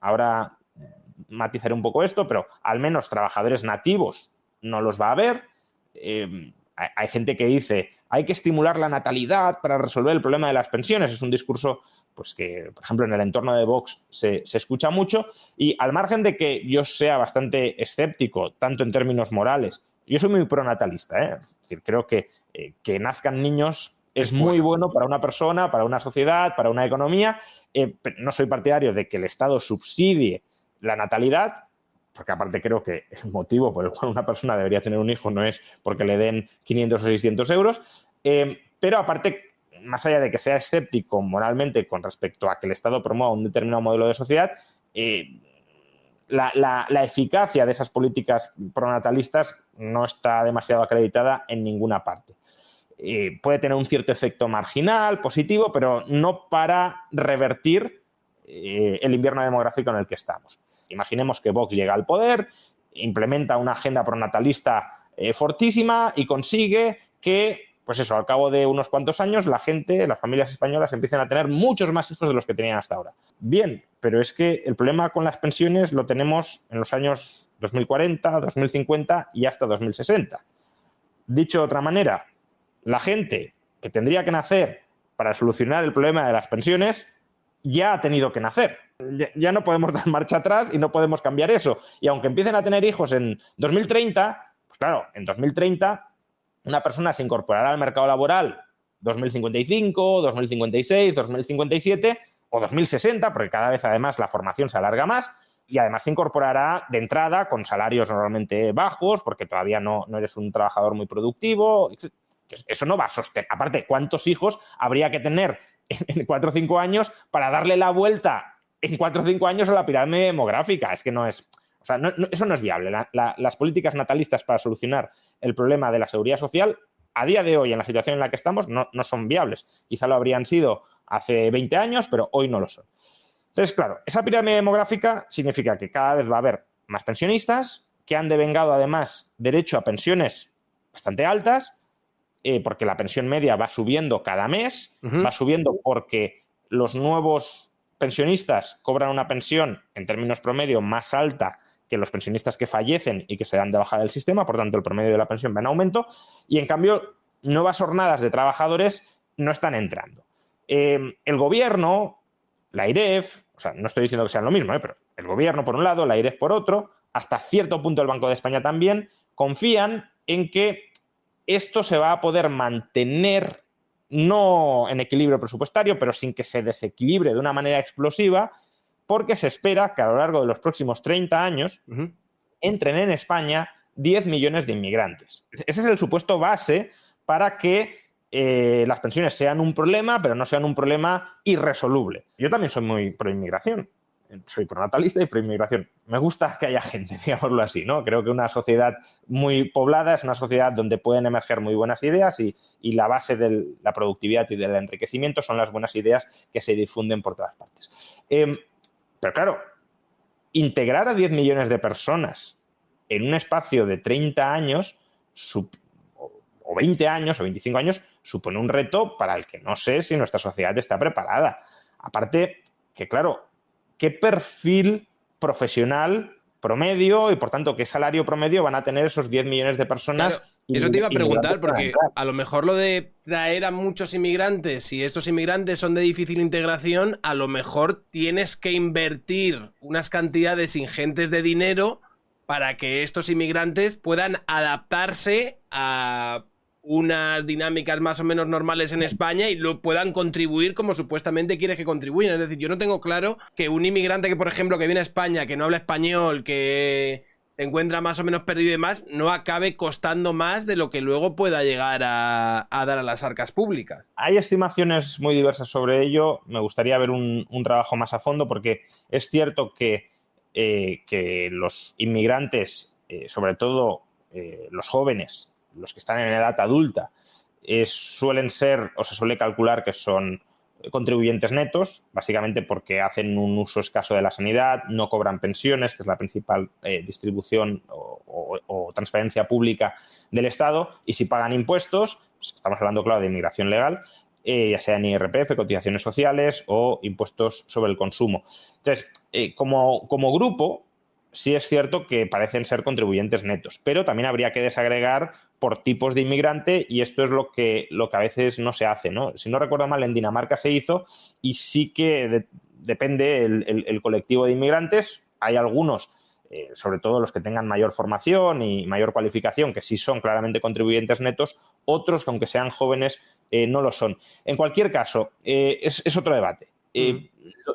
ahora matizaré un poco esto, pero al menos trabajadores nativos no los va a haber. Eh, hay, hay gente que dice, hay que estimular la natalidad para resolver el problema de las pensiones. Es un discurso pues que, por ejemplo, en el entorno de Vox se, se escucha mucho. Y al margen de que yo sea bastante escéptico, tanto en términos morales, yo soy muy pronatalista, ¿eh? es decir, creo que eh, que nazcan niños es, Es muy bueno. bueno para una persona, para una sociedad, para una economía. Eh, no soy partidario de que el Estado subsidie la natalidad, porque aparte creo que el motivo por el cual una persona debería tener un hijo no es porque le den 500 o 600 euros, eh, pero aparte, más allá de que sea escéptico moralmente con respecto a que el Estado promueva un determinado modelo de sociedad, eh, la, la- eficacia de esas políticas pronatalistas no está demasiado acreditada en ninguna parte. Eh, puede tener un cierto efecto marginal, positivo, pero no para revertir eh, el invierno demográfico en el que estamos. Imaginemos que Vox llega al poder, implementa una agenda pronatalista fortísima y consigue que, pues eso, al cabo de unos cuantos años, la gente, las familias españolas empiecen a tener muchos más hijos de los que tenían hasta ahora. Bien, pero es que el problema con las pensiones lo tenemos en los años 2040, 2050 y hasta 2060. Dicho de otra manera, la gente que tendría que nacer para solucionar el problema de las pensiones ya ha tenido que nacer. Ya no podemos *laughs* dar marcha atrás y no podemos cambiar eso. Y aunque empiecen a tener hijos en 2030, pues claro, en 2030 una persona se incorporará al mercado laboral 2055, 2056, 2057 o 2060, porque cada vez además la formación se alarga más y además se incorporará de entrada con salarios normalmente bajos, porque todavía no, no eres un trabajador muy productivo. Eso no va a sostener. Aparte, ¿cuántos hijos habría que tener en 4 o 5 años para darle la vuelta en 4 o 5 años a la pirámide demográfica? Es que no es. O sea, eso no es viable. las políticas natalistas para solucionar el problema de la seguridad social, a día de hoy, en la situación en la que estamos, no, no son viables. Quizá lo habrían sido hace 20 años, pero hoy no lo son. Entonces, claro, esa pirámide demográfica significa que cada vez va a haber más pensionistas, que han devengado además derecho a pensiones bastante altas, eh, porque la pensión media va subiendo cada mes, va subiendo porque los nuevos pensionistas cobran una pensión en términos promedio más alta que los pensionistas que fallecen y que se dan de baja del sistema, por tanto el promedio de la pensión va en aumento, y en cambio nuevas jornadas de trabajadores no están entrando. Eh, el gobierno, la IREF, o sea, no estoy diciendo que sean lo mismo, ¿eh? pero el gobierno por un lado, la IREF por otro, hasta cierto punto el Banco de España también, confían en que esto se va a poder mantener no en equilibrio presupuestario, pero sin que se desequilibre de una manera explosiva, porque se espera que a lo largo de los próximos 30 años entren en España 10 millones de inmigrantes. Ese es el supuesto base para que eh, las pensiones sean un problema, pero no sean un problema irresoluble. Yo también soy muy pro inmigración soy pronatalista y pro-inmigración. Me gusta que haya gente, *laughs* digámoslo así, ¿no? Creo que una sociedad muy poblada es una sociedad donde pueden emerger muy buenas ideas y, la base de la productividad y del enriquecimiento son las buenas ideas que se difunden por todas partes. Em, pero claro, integrar a 10 millones de personas en un espacio de 30 años o 20 años o 25 años supone un reto para el que no sé si nuestra sociedad está preparada. Aparte, que claro, qué perfil profesional promedio y por tanto qué salario promedio van a tener esos 10 millones de personas. eso te iba a preguntar, porque a lo mejor lo de traer a muchos inmigrantes, y estos inmigrantes son de difícil integración, a lo mejor tienes que invertir unas cantidades ingentes de dinero para que estos inmigrantes puedan adaptarse a unas dinámicas más o menos normales en España y lo puedan contribuir como supuestamente quieres que contribuyan. Es decir, yo no tengo claro que un inmigrante que, por ejemplo, que viene a España, que no habla español, que se encuentra más o menos perdido y demás, no acabe costando más de lo que luego pueda llegar a, dar a las arcas públicas. Hay estimaciones muy diversas sobre ello. Me gustaría ver un, trabajo más a fondo porque es cierto que, eh, que los inmigrantes, eh, sobre todo eh, los jóvenes, los que están en edad adulta, eh, suelen ser o se suele calcular que son contribuyentes netos, básicamente porque hacen un uso escaso de la sanidad, no cobran pensiones, que es la principal eh, distribución o, transferencia pública del Estado, y si pagan impuestos, pues estamos hablando, claro, de inmigración legal, eh, ya sea en IRPF, cotizaciones sociales o impuestos sobre el consumo. Entonces, como, como grupo, sí es cierto que parecen ser contribuyentes netos, pero también habría que desagregar por tipos de inmigrante y esto es lo que, lo que a veces no se hace. ¿no? Si no recuerdo mal, en Dinamarca se hizo y sí que depende el, colectivo de inmigrantes. Hay algunos, eh, sobre todo los que tengan mayor formación y mayor cualificación, que sí son claramente contribuyentes netos, otros que aunque sean jóvenes eh, no lo son. En cualquier caso, eh, es, otro debate.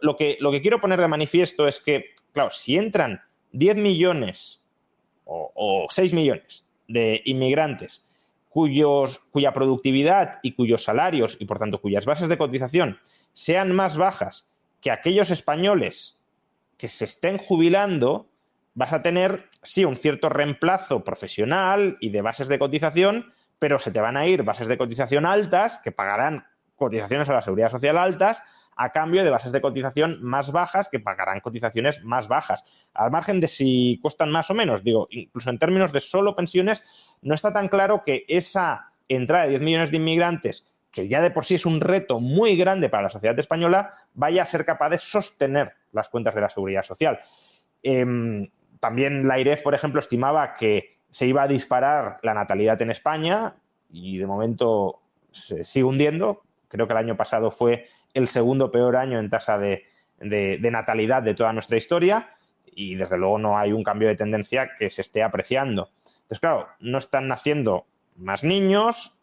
lo, que, lo que quiero poner de manifiesto es que, claro, si entran 10 millones o, o 6 millones de inmigrantes cuyos, cuya productividad y cuyos salarios y por tanto cuyas bases de cotización sean más bajas que aquellos españoles que se estén jubilando, vas a tener, sí, un cierto reemplazo profesional y de bases de cotización, pero se te van a ir bases de cotización altas que pagarán cotizaciones a la seguridad social altas a cambio de bases de cotización más bajas que pagarán cotizaciones más bajas. Al margen de si cuestan más o menos, digo, incluso en términos de solo pensiones, no está tan claro que esa entrada de 10 millones de inmigrantes, que ya de por sí es un reto muy grande para la sociedad española, vaya a ser capaz de sostener las cuentas de la seguridad social. Em, también la IREF, por ejemplo, estimaba que se iba a disparar la natalidad en España y de momento se sigue hundiendo. Creo que el año pasado fue el segundo peor año en tasa de, natalidad de toda nuestra historia y desde luego no hay un cambio de tendencia que se esté apreciando. Entonces, claro, no están naciendo más niños,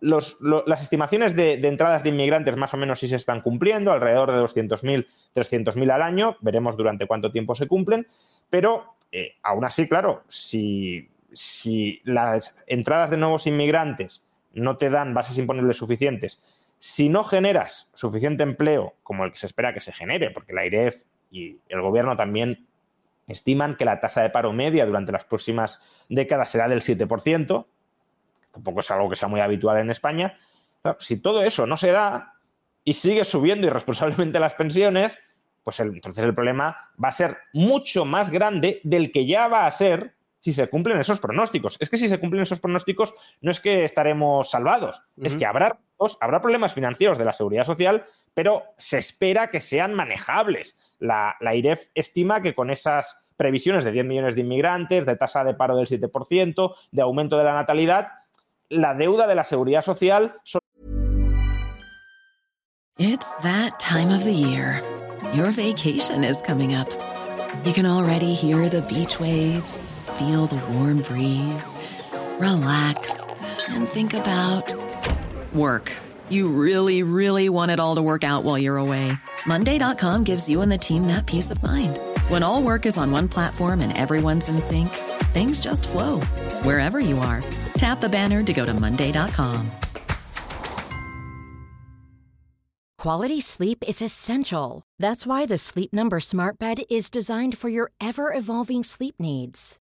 las estimaciones de, entradas de inmigrantes más o menos sí se están cumpliendo, alrededor de 200.000, 300.000 al año, veremos durante cuánto tiempo se cumplen, pero eh, aún así, claro, si, si las entradas de nuevos inmigrantes no te dan bases imponibles suficientes, si no generas suficiente empleo como el que se espera que se genere, porque la IREF y el gobierno también estiman que la tasa de paro media durante las próximas décadas será del 7%, tampoco es algo que sea muy habitual en España. si todo eso no se da y sigue subiendo irresponsablemente las pensiones, pues entonces el problema va a ser mucho más grande del que ya va a ser si se cumplen esos pronósticos. Es que si se cumplen esos pronósticos, no es que estaremos salvados, es que habrá, habrá problemas financieros de la seguridad social, pero se espera que sean manejables. La, la IREF estima que con esas previsiones de 10 millones de inmigrantes, de tasa de paro del 7%, de aumento de la natalidad, la deuda de la seguridad social. It's that time of the year. Your vacation is coming up. You can already hear the beach waves, feel the warm breeze, relax and think about work. You really, really want it all to work out while you're away. Monday.com gives you and the team that peace of mind. When all work is on one platform and everyone's in sync, things just flow wherever you are. Tap the banner to go to Monday.com. Quality sleep is essential. That's why the Sleep Number Smart Bed is designed for your ever evolving sleep needs.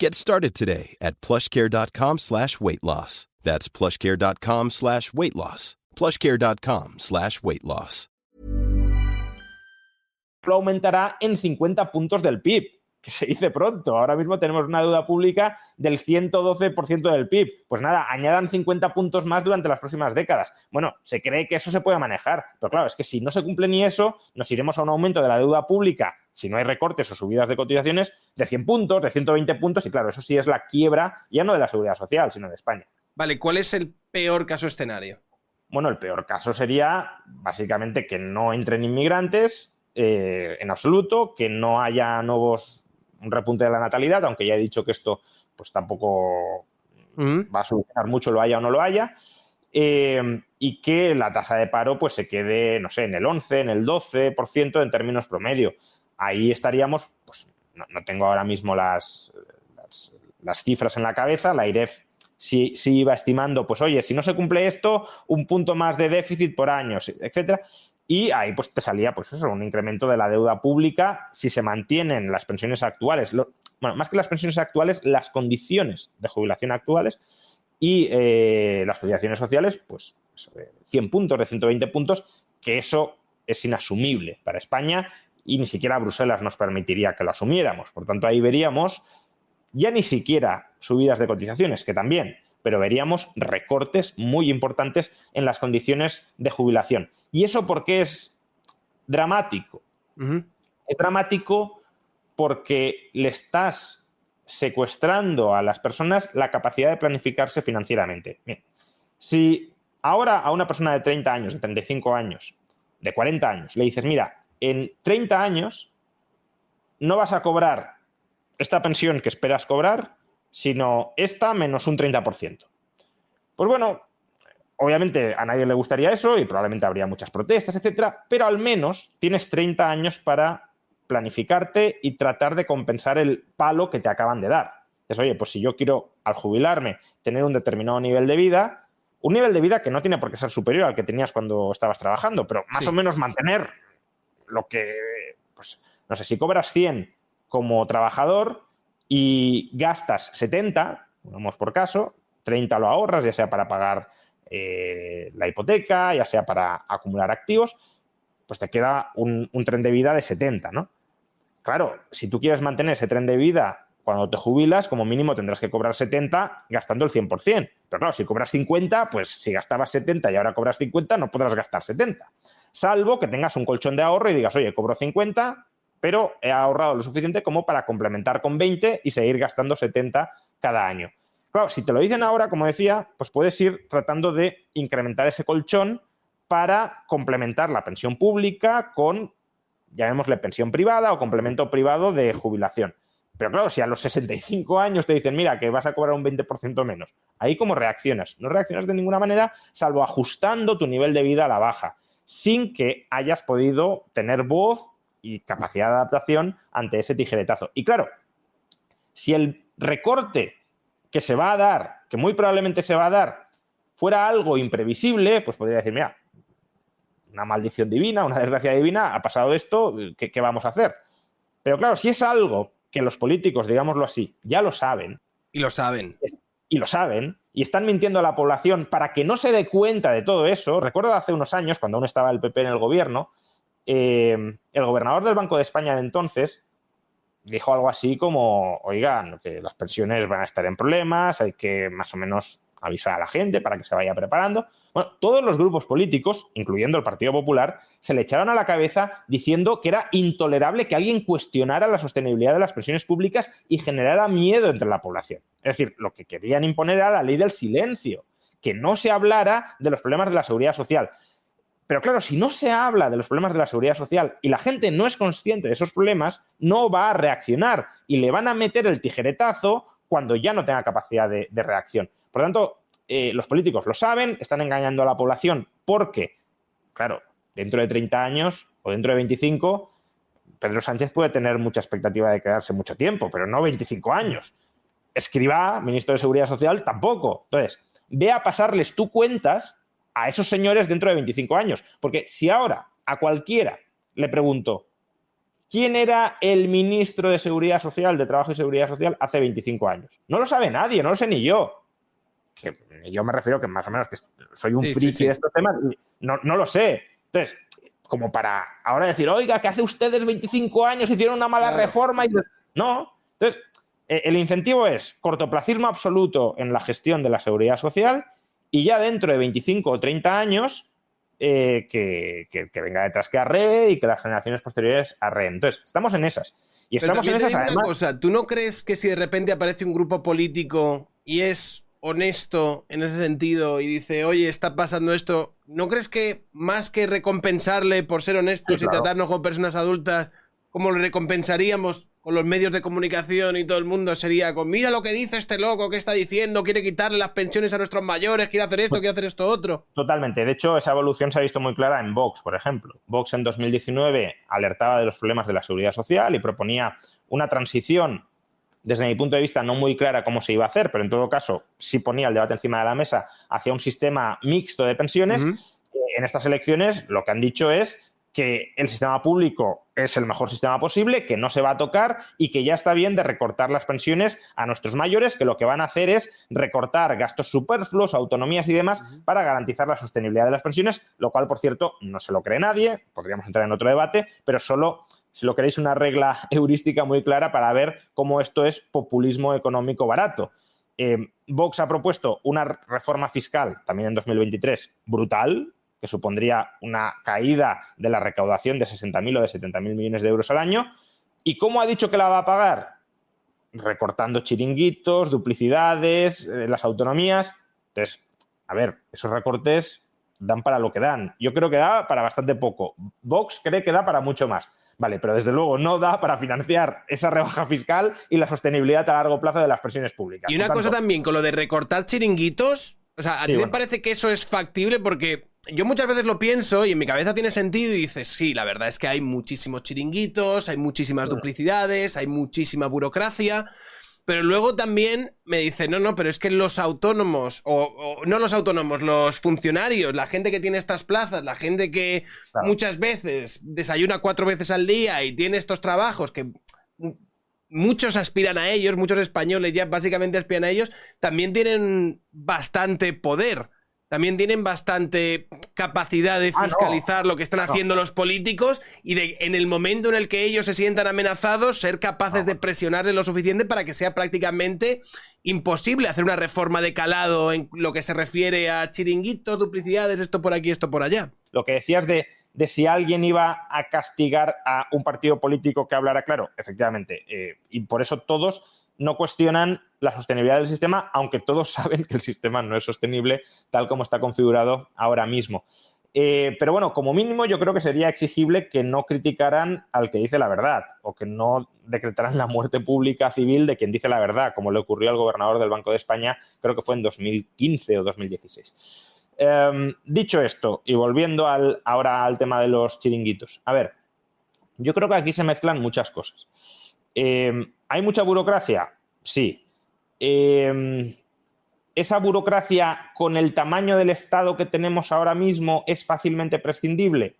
Get started today at plushcare.com slash weight loss. That's plushcare.com slash weight loss. plushcare.com slash weight loss. Aumentará en 50 puntos del PIB. Que se dice pronto. Ahora mismo tenemos una deuda pública del 112% del PIB. Pues nada, añadan 50 puntos más durante las próximas décadas. Bueno, se cree que eso se puede manejar, pero claro, es que si no se cumple ni eso, nos iremos a un aumento de la deuda pública, si no hay recortes o subidas de cotizaciones, de 100 puntos, de 120 puntos, y claro, eso sí es la quiebra ya no de la seguridad social, sino de España. Vale, ¿cuál es el peor caso escenario? Bueno, el peor caso sería básicamente que no entren inmigrantes eh, en absoluto, que no haya nuevos un repunte de la natalidad, aunque ya he dicho que esto pues tampoco va a solucionar mucho, lo haya o no lo haya. Eh, y que la tasa de paro pues se quede, no sé, en el 11, en el 12% en términos promedio. Ahí estaríamos, pues no, tengo ahora mismo las, las, cifras en la cabeza, la IREF sí, sí, iba estimando, pues oye, si no se cumple esto, un punto más de déficit por año, etcétera y ahí pues te salía pues eso, un incremento de la deuda pública si se mantienen las pensiones actuales, bueno, más que las pensiones actuales, las condiciones de jubilación actuales y eh, las cotizaciones sociales, pues de 100 puntos, de 120 puntos, que eso es inasumible para España y ni siquiera Bruselas nos permitiría que lo asumiéramos. Por tanto, ahí veríamos ya ni siquiera subidas de cotizaciones, que también, pero veríamos recortes muy importantes en las condiciones de jubilación. ¿Y eso por qué es dramático? Es dramático porque le estás secuestrando a las personas la capacidad de planificarse financieramente. si ahora a una persona de 30 años, de 35 años, de 40 años, le dices, mira, en 30 años no vas a cobrar esta pensión que esperas cobrar, sino esta menos un 30%. Pues bueno, obviamente a nadie le gustaría eso y probablemente habría muchas protestas, etcétera, pero al menos tienes 30 años para planificarte y tratar de compensar el palo que te acaban de dar. Es, oye, pues si yo quiero al jubilarme tener un determinado nivel de vida, un nivel de vida que no tiene por qué ser superior al que tenías cuando estabas trabajando, pero más o menos mantener lo que, pues, no sé, si cobras 100 como trabajador y gastas 70, vamos por caso, 30 lo ahorras, ya sea para pagar eh, la hipoteca, ya sea para acumular activos, pues te queda un, tren de vida de 70, ¿no? Claro, si tú quieres mantener ese tren de vida cuando te jubilas, como mínimo tendrás que cobrar 70 gastando el 100%. Pero claro, si cobras 50, pues si gastabas 70 y ahora cobras 50, no podrás gastar 70. Salvo que tengas un colchón de ahorro y digas, oye, cobro 50, pero he ahorrado lo suficiente como para complementar con 20 y seguir gastando 70 cada año. Claro, si te lo dicen ahora, como decía, pues puedes ir tratando de incrementar ese colchón para complementar la pensión pública con, llamémosle, pensión privada o complemento privado de jubilación. Pero claro, si a los 65 años te dicen, mira, que vas a cobrar un 20% menos, ahí cómo reaccionas. No reaccionas de ninguna manera, salvo ajustando tu nivel de vida a la baja, sin que hayas podido tener voz y capacidad de adaptación ante ese tijeretazo. Y claro, si el recorte que se va a dar, que muy probablemente se va a dar, fuera algo imprevisible, pues podría decir, mira, una maldición divina, una desgracia divina, ha pasado esto, ¿qué, qué vamos a hacer? Pero claro, si es algo que los políticos, digámoslo así, ya lo saben. Y lo saben. Y lo saben. Y están mintiendo a la población para que no se dé cuenta de todo eso. Recuerdo hace unos años, cuando aún estaba el PP en el gobierno, eh, el gobernador del Banco de España de entonces dijo algo así como, oigan, que las pensiones van a estar en problemas, hay que más o menos avisar a la gente para que se vaya preparando. Bueno, todos los grupos políticos, incluyendo el Partido Popular, se le echaron a la cabeza diciendo que era intolerable que alguien cuestionara la sostenibilidad de las pensiones públicas y generara miedo entre la población. Es decir, lo que querían imponer era la ley del silencio, que no se hablara de los problemas de la seguridad social. Pero claro, si no se habla de los problemas de la seguridad social y la gente no es consciente de esos problemas, no va a reaccionar y le van a meter el tijeretazo cuando ya no tenga capacidad de, reacción. Por lo tanto, eh, los políticos lo saben, están engañando a la población porque, claro, dentro de 30 años o dentro de 25, Pedro Sánchez puede tener mucha expectativa de quedarse mucho tiempo, pero no 25 años. Escriba, ministro de Seguridad Social, tampoco. Entonces, ve a pasarles tú cuentas a esos señores dentro de 25 años. Porque si ahora a cualquiera le pregunto, ¿quién era el ministro de Seguridad Social, de Trabajo y Seguridad Social hace 25 años? No lo sabe nadie, no lo sé ni yo que yo me refiero que más o menos que soy un sí, friki sí, sí. de estos temas, no, no, lo sé. Entonces, como para ahora decir, oiga, que hace ustedes 25 años hicieron una mala claro. reforma y... No. Entonces, eh, el incentivo es cortoplacismo absoluto en la gestión de la seguridad social y ya dentro de 25 o 30 años eh, que, que, que, venga detrás que arree y que las generaciones posteriores arreen. Entonces, estamos en esas. Y estamos en esas además... cosa, ¿tú no crees que si de repente aparece un grupo político y es honesto en ese sentido y dice, oye, está pasando esto, ¿no crees que más que recompensarle por ser honestos sí, claro. y tratarnos como personas adultas, como lo recompensaríamos con los medios de comunicación y todo el mundo, sería con, mira lo que dice este loco, qué está diciendo, quiere quitarle las pensiones a nuestros mayores, quiere hacer esto, quiere hacer esto otro? Totalmente. De hecho, esa evolución se ha visto muy clara en Vox, por ejemplo. Vox en 2019 alertaba de los problemas de la seguridad social y proponía una transición desde mi punto de vista, no muy clara cómo se iba a hacer, pero en todo caso sí ponía el debate encima de la mesa hacia un sistema mixto de pensiones. Uh -huh. En estas elecciones lo que han dicho es que el sistema público es el mejor sistema posible, que no se va a tocar y que ya está bien de recortar las pensiones a nuestros mayores, que lo que van a hacer es recortar gastos superfluos, autonomías y demás para garantizar la sostenibilidad de las pensiones, lo cual, por cierto, no se lo cree nadie, podríamos entrar en otro debate, pero solo si lo queréis, una regla *laughs* heurística muy clara para ver cómo esto es populismo económico barato. Eh, Vox ha propuesto una reforma fiscal también en 2023 brutal, que supondría una caída de la recaudación de 60.000 o de 70.000 millones de euros al año. ¿Y cómo ha dicho que la va a pagar? Recortando chiringuitos, duplicidades, eh, las autonomías. Entonces, a ver, esos recortes dan para lo que dan. Yo creo que da para bastante poco. Vox cree que da para mucho más. Vale, pero desde luego no da para financiar esa rebaja fiscal y la sostenibilidad a largo plazo de las pensiones públicas. Y una tanto, cosa también, con lo de recortar chiringuitos, o sea, ¿a sí, ti bueno. te parece que eso es factible? Porque yo muchas veces lo pienso y en mi cabeza tiene sentido y dices, sí, la verdad es que hay muchísimos chiringuitos, hay muchísimas duplicidades, hay muchísima burocracia. pero luego también me dice, no, no, pero es que los autónomos, o, no los autónomos, los funcionarios, la gente que tiene estas plazas, la gente que muchas veces desayuna cuatro veces al día y tiene estos trabajos que muchos aspiran a ellos, muchos españoles ya básicamente aspiran a ellos, también tienen bastante poder también tienen bastante capacidad de ah, fiscalizar lo que están haciendo los políticos y de en el momento en el que ellos se sientan amenazados, ser capaces de presionarle lo suficiente para que sea prácticamente imposible hacer una reforma de calado en lo que se refiere a chiringuitos, duplicidades, esto por aquí, esto por allá. Lo que decías de, de si alguien iba a castigar a un partido político que hablara claro, efectivamente, eh, y por eso todos no cuestionan la sostenibilidad del sistema, aunque todos *laughs* saben que el sistema no es sostenible tal como está configurado ahora mismo. Eh, pero bueno, como mínimo yo creo que sería exigible que no criticaran al que dice la verdad o que no decretaran la muerte pública civil de quien dice la verdad, como le ocurrió al gobernador del Banco de España, creo que fue en 2015 o 2016. Em, dicho esto, y volviendo al, ahora al tema de los chiringuitos, a ver, yo creo que aquí se mezclan muchas cosas. Em, ¿Hay mucha burocracia? Sí. Em, ¿Esa burocracia con el tamaño del Estado que tenemos ahora mismo es fácilmente prescindible?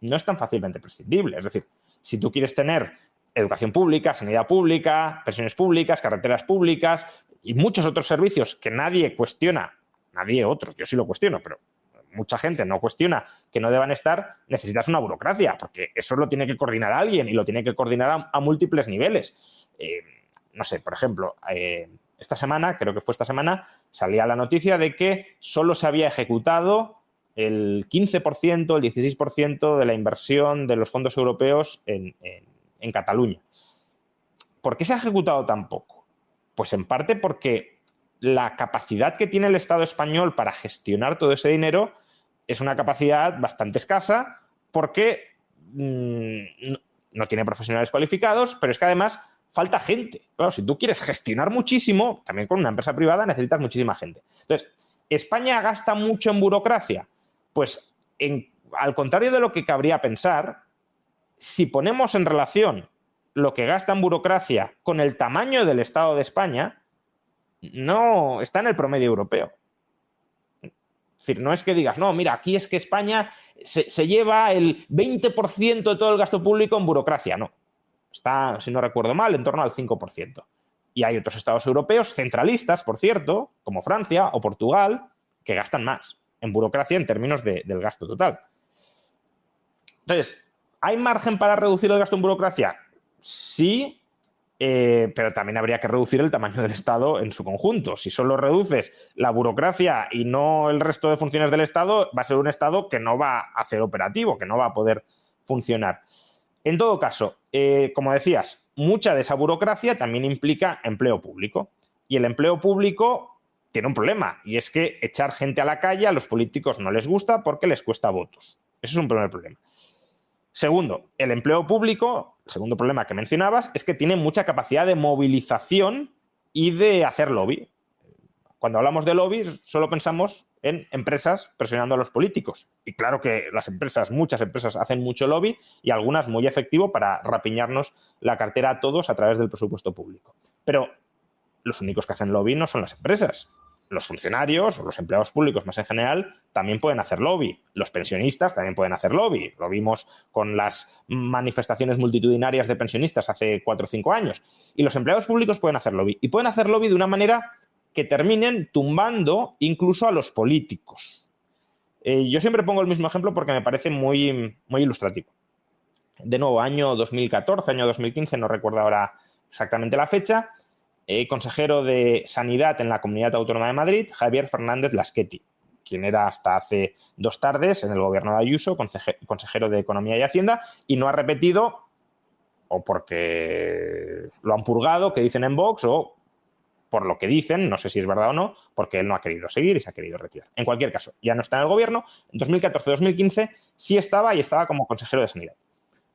No es tan fácilmente prescindible. Es decir, si tú quieres tener educación pública, sanidad pública, pensiones públicas, carreteras públicas y muchos otros servicios que nadie cuestiona, nadie otros, yo sí lo cuestiono, pero mucha gente no cuestiona que no deban estar, necesitas una burocracia, porque eso lo tiene que coordinar alguien y lo tiene que coordinar a, múltiples niveles. Eh, no sé, por ejemplo, eh, esta semana, creo que fue esta semana, salía la noticia de que solo se había ejecutado el 15%, el 16% de la inversión de los fondos europeos en, en Cataluña. ¿Por qué se ha ejecutado tan poco? Pues en parte porque la capacidad que tiene el Estado español para gestionar todo ese dinero es una capacidad bastante escasa porque mm, no tiene profesionales cualificados, pero es que además falta gente. Claro, si tú quieres gestionar muchísimo, también con una empresa privada necesitas muchísima gente. Entonces, ¿España gasta mucho en burocracia? Pues al contrario de lo que cabría pensar, si ponemos en relación lo que gasta en burocracia con el tamaño del Estado de España, no está en el promedio europeo. Es decir, no es que digas, no, mira, aquí es que España se, lleva el 20% de todo el gasto público en burocracia. No. Está, si no recuerdo mal, en torno al 5%. Y hay otros estados europeos, centralistas, por cierto, como Francia o Portugal, que gastan más en burocracia en términos del gasto total. Entonces, ¿hay margen para reducir el gasto en burocracia? Sí, eh, pero también habría que reducir el tamaño del Estado en su conjunto. Si solo reduces la burocracia y no el resto de funciones del Estado, va a ser un Estado que no va a ser operativo, que no va a poder funcionar. En todo caso, eh, como decías, mucha de esa burocracia también implica empleo público. Y el empleo público tiene un problema, y es que echar gente a la calle a los políticos no les gusta porque les cuesta votos. Eso es un primer problema. Segundo, el empleo público, segundo problema que mencionabas, es que tiene mucha capacidad de movilización y de hacer lobby. Cuando hablamos de lobby, solo pensamos en empresas presionando a los políticos. Y claro que las empresas, muchas empresas hacen mucho lobby y algunas muy efectivo para rapiñarnos la cartera a todos a través del presupuesto público. Pero los únicos que hacen lobby no son las empresas los funcionarios o los empleados públicos más en general también pueden hacer lobby. Los pensionistas también pueden hacer lobby. Lo vimos con las manifestaciones multitudinarias de pensionistas hace cuatro o cinco años. Y los empleados públicos pueden hacer lobby. Y pueden hacer lobby de una manera que terminen tumbando incluso a los políticos. Eh, yo siempre pongo el mismo ejemplo porque me parece muy, muy ilustrativo. De nuevo, año 2014, año 2015, no recuerdo ahora exactamente la fecha, eh, consejero de Sanidad en la Comunidad Autónoma de Madrid, Javier Fernández Laschetti, quien era hasta hace dos tardes en el gobierno de Ayuso, consejero de Economía y Hacienda, y no ha repetido, o porque lo han purgado, que dicen en Vox, o por lo que dicen, no sé si es verdad o no, porque él no ha querido seguir y se ha querido retirar. En cualquier caso, ya no está en el gobierno. En 2014-2015 sí estaba y estaba como consejero de Sanidad.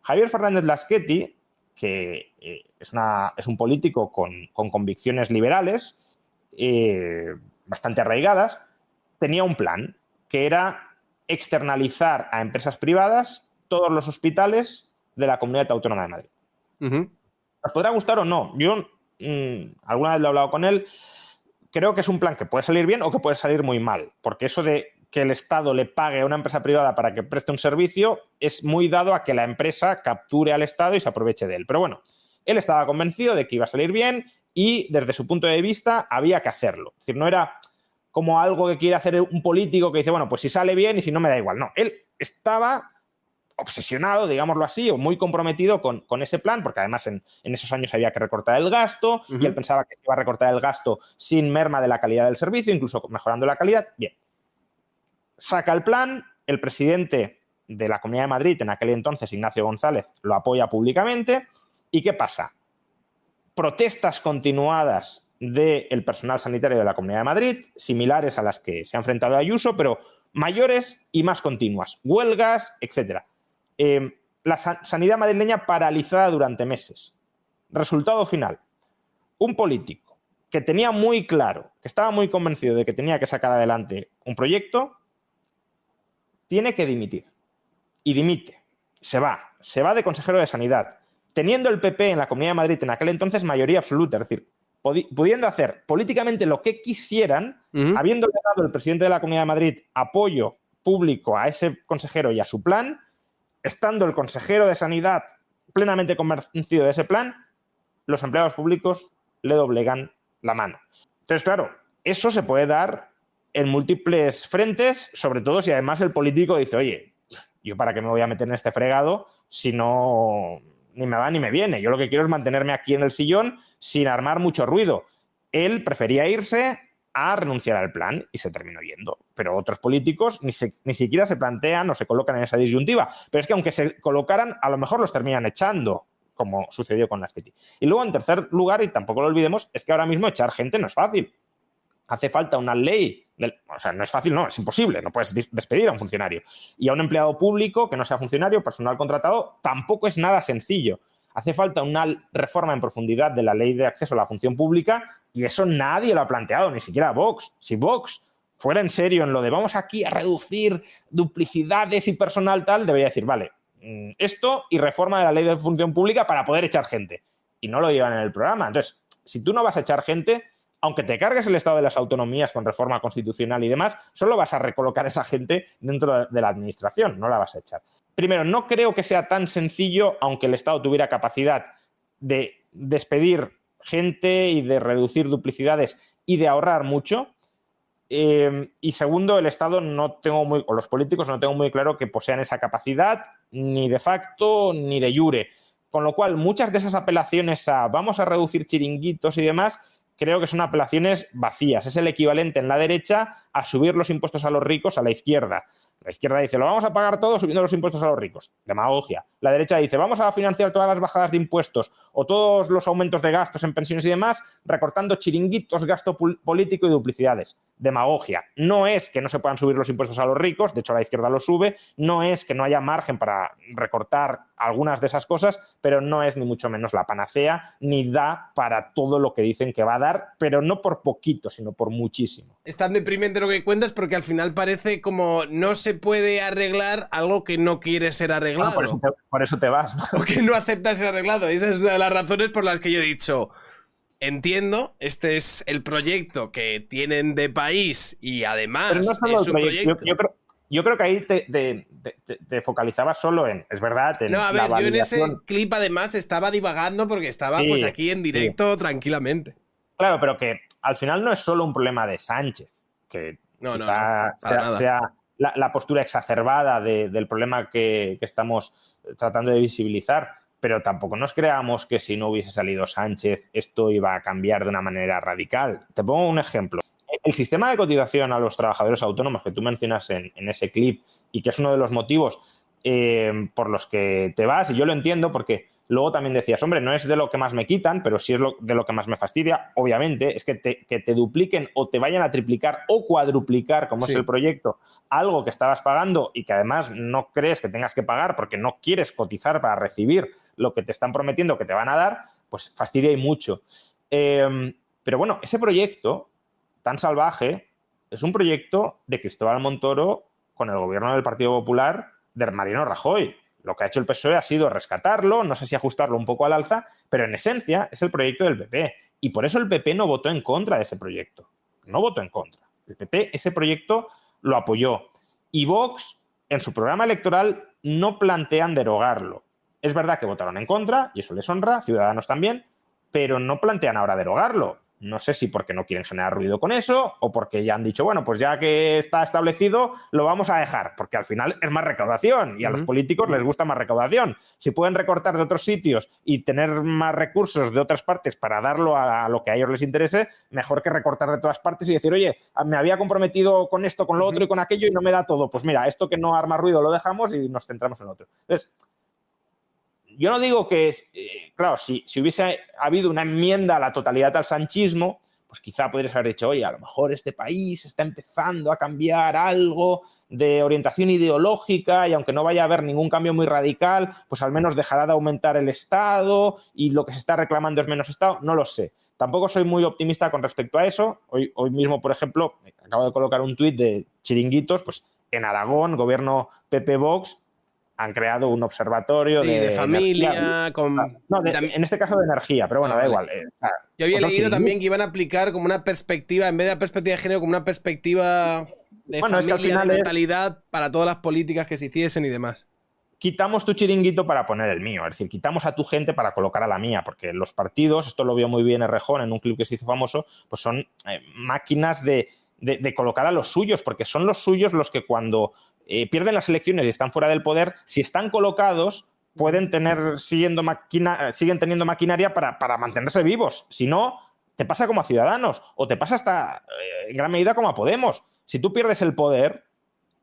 Javier Fernández Laschetti que eh, es, una, es, un político con, convicciones liberales, eh, bastante arraigadas, tenía un plan que era externalizar a empresas privadas todos los hospitales de la Comunidad Autónoma de Madrid. ¿Os podrá gustar o no? Yo mm, alguna vez lo he hablado con él, creo que es un plan que puede salir bien o que puede salir muy mal, porque eso de que el Estado le pague a una empresa privada para que preste un servicio es muy dado a que la empresa capture al Estado y se aproveche de él. Pero bueno, él estaba convencido de que iba a salir bien y desde su punto de vista había que hacerlo. Es decir, no era como algo que quiere hacer un político que dice, bueno, pues si sale bien y si no me da igual. No, él estaba obsesionado, digámoslo así, o muy comprometido con, ese plan, porque además en, esos años había que recortar el gasto y él pensaba que se iba a recortar el gasto sin merma de la calidad del servicio, incluso mejorando la calidad. Bien, saca el plan, el presidente de la Comunidad de Madrid, en aquel entonces Ignacio González, lo apoya públicamente. ¿Y qué pasa? Protestas continuadas del personal sanitario de la Comunidad de Madrid, similares a las que se ha enfrentado Ayuso, pero mayores y más continuas, huelgas, etc. Em, la sanidad madrileña paralizada durante meses. Resultado final, un político que tenía muy claro, que estaba muy convencido de que tenía que sacar adelante un proyecto, tiene que dimitir. Y dimite. Se va. Se va de consejero de Sanidad. Teniendo el PP en la Comunidad de Madrid en aquel entonces mayoría absoluta, es decir, pudiendo hacer políticamente lo que quisieran, habiendo dado el presidente de la Comunidad de Madrid apoyo público a ese consejero y a su plan, estando el consejero de Sanidad plenamente convencido de ese plan, los empleados públicos le doblegan la mano. Entonces, claro, eso se puede dar en múltiples frentes, sobre todo si además el político dice, oye, yo para qué me voy a meter en este fregado si no ni me va ni me viene. Yo lo que quiero es mantenerme aquí en el sillón sin armar mucho ruido. Él prefería irse a renunciar al plan y se terminó yendo. Pero otros políticos ni, ni siquiera se plantean o se colocan en esa disyuntiva. Pero es que aunque se colocaran, a lo mejor los terminan echando, como sucedió con las Sketty. Y luego, en tercer lugar, y tampoco lo olvidemos, es que ahora mismo echar gente no es fácil. Hace falta una ley o sea, no es fácil, no, es imposible, no puedes despedir a un funcionario. Y a un empleado público que no sea funcionario, personal contratado, tampoco es nada sencillo. Hace falta una reforma en profundidad de la ley de acceso a la función pública y eso nadie lo ha planteado, ni siquiera Vox. Si Vox fuera en serio en lo de vamos aquí a reducir duplicidades y personal tal, debería decir, vale, mm, esto y reforma de la ley de función pública para poder echar gente. Y no lo llevan en el programa. Entonces, si tú no vas a echar gente, aunque te cargues el estado de las autonomías con reforma constitucional y demás, solo vas a recolocar a esa gente dentro de la administración, no la vas a echar. Primero, no creo que sea tan sencillo, aunque el Estado tuviera capacidad de despedir gente y de reducir duplicidades y de ahorrar mucho. Eh, y segundo, el Estado no tengo muy, o los políticos no tengo muy claro que posean esa capacidad, ni de facto ni de jure. Con lo cual, muchas de esas apelaciones a vamos a reducir chiringuitos y demás creo que son apelaciones vacías. Es el equivalente en la derecha a subir los impuestos a los ricos a la izquierda. La izquierda dice, lo vamos a pagar todo subiendo los impuestos a los ricos. Demagogia. La derecha dice, vamos a financiar todas las bajadas de impuestos o todos los aumentos de gastos en pensiones y demás, recortando chiringuitos, gasto político y duplicidades. Demagogia. No es que no se puedan subir los impuestos a los ricos, de hecho la izquierda lo sube, no es que no haya margen para recortar algunas de esas cosas, pero no es ni mucho menos la panacea, ni da para todo lo que dicen que va a dar, pero no por poquito, sino por muchísimo. Es tan deprimente lo que cuentas porque al final parece como no se puede arreglar algo que no quiere ser arreglado. por, eso te, vas. O que no aceptas ser arreglado. esa es una de las razones por las que yo he dicho, entiendo, este es el proyecto que tienen de país y además es un proyecto... Yo, creo, que ahí te, focalizabas solo en, es verdad, No, a ver, yo en ese clip además estaba divagando porque estaba pues aquí en directo tranquilamente. Claro, pero que al final no es solo un problema de Sánchez, que no, sea, la, postura exacerbada del problema que, estamos tratando de visibilizar, pero tampoco nos creamos que si no hubiese salido Sánchez esto iba a cambiar de una manera radical. Te pongo un ejemplo. El sistema de cotización a los trabajadores autónomos que tú mencionas en, ese clip y que es uno de los motivos eh, por los que te vas, y yo lo entiendo porque Luego también decías, hombre, no es de lo que más me quitan, pero sí es de lo que más me fastidia, obviamente, es que te, que te dupliquen o te vayan a triplicar o cuadruplicar, como es el proyecto, algo que estabas pagando y que además no crees que tengas que pagar porque no quieres cotizar para recibir lo que te están prometiendo que te van a dar, pues fastidia y mucho. Em, pero bueno, ese proyecto tan salvaje es un proyecto de Cristóbal Montoro con el gobierno del Partido Popular de Mariano Rajoy. Lo que ha hecho el PSOE ha sido rescatarlo, no sé si ajustarlo un poco al alza, pero en esencia es el proyecto del PP. Y por eso el PP no votó en contra de ese proyecto. No votó en contra. El PP ese proyecto lo apoyó. Y Vox, en su programa electoral, no plantean derogarlo. Es verdad que votaron en contra, y eso les honra, Ciudadanos también, pero no plantean ahora derogarlo. No sé si porque no quieren generar ruido con eso o porque ya han dicho, bueno, pues ya que está establecido, lo vamos a dejar, porque al final es más recaudación y a los políticos les gusta más recaudación. Si pueden recortar de otros sitios y tener más recursos de otras partes para darlo a, lo que a ellos les interese, mejor que recortar de todas partes y decir, oye, me había comprometido con esto, con lo otro y con aquello y no me da todo. Pues mira, esto que no arma ruido lo dejamos y nos centramos en lo otro. Entonces, yo no digo que, es, eh, claro, si, hubiese habido una enmienda a la totalidad al sanchismo, pues quizá podrías haber dicho, oye, a lo mejor este país está empezando a cambiar algo de orientación ideológica y aunque no vaya a haber ningún cambio muy radical, pues al menos dejará de aumentar el Estado y lo que se está reclamando es menos Estado, no lo sé. Tampoco soy muy optimista con respecto a eso. Hoy, hoy mismo, por ejemplo, acabo de colocar un tuit de chiringuitos, pues en Aragón, gobierno PP Vox, han creado un observatorio de, familia, con... en este caso de energía, pero bueno, ah, da igual. Eh, Yo había leído también que iban a aplicar como una perspectiva, en vez de la perspectiva de género, como una perspectiva de bueno, familia, es que al final de mentalidad para todas las políticas que se hiciesen y demás. Quitamos tu chiringuito para poner el mío, es decir, quitamos a tu gente para colocar a la mía, porque los partidos, esto lo vio muy bien Errejón en un clip que se hizo famoso, pues son eh, máquinas de, de, colocar a los suyos, porque son los suyos los que cuando eh, pierden las elecciones y están fuera del poder, si están colocados, pueden tener, siguiendo siguen teniendo maquinaria para, para, mantenerse vivos. Si no, te pasa como a Ciudadanos o te pasa hasta eh, en gran medida como a Podemos. Si tú pierdes el poder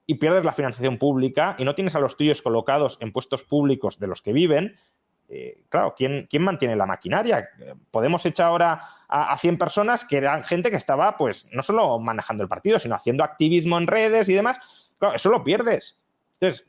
y pierdes la financiación pública y no tienes a los tuyos colocados en puestos públicos de los que viven, eh, claro, ¿quién, ¿quién, mantiene la maquinaria? Podemos echar ahora a, a, 100 personas que eran gente que estaba, pues, no solo manejando el partido, sino haciendo activismo en redes y demás Claro, eso lo pierdes. Entonces,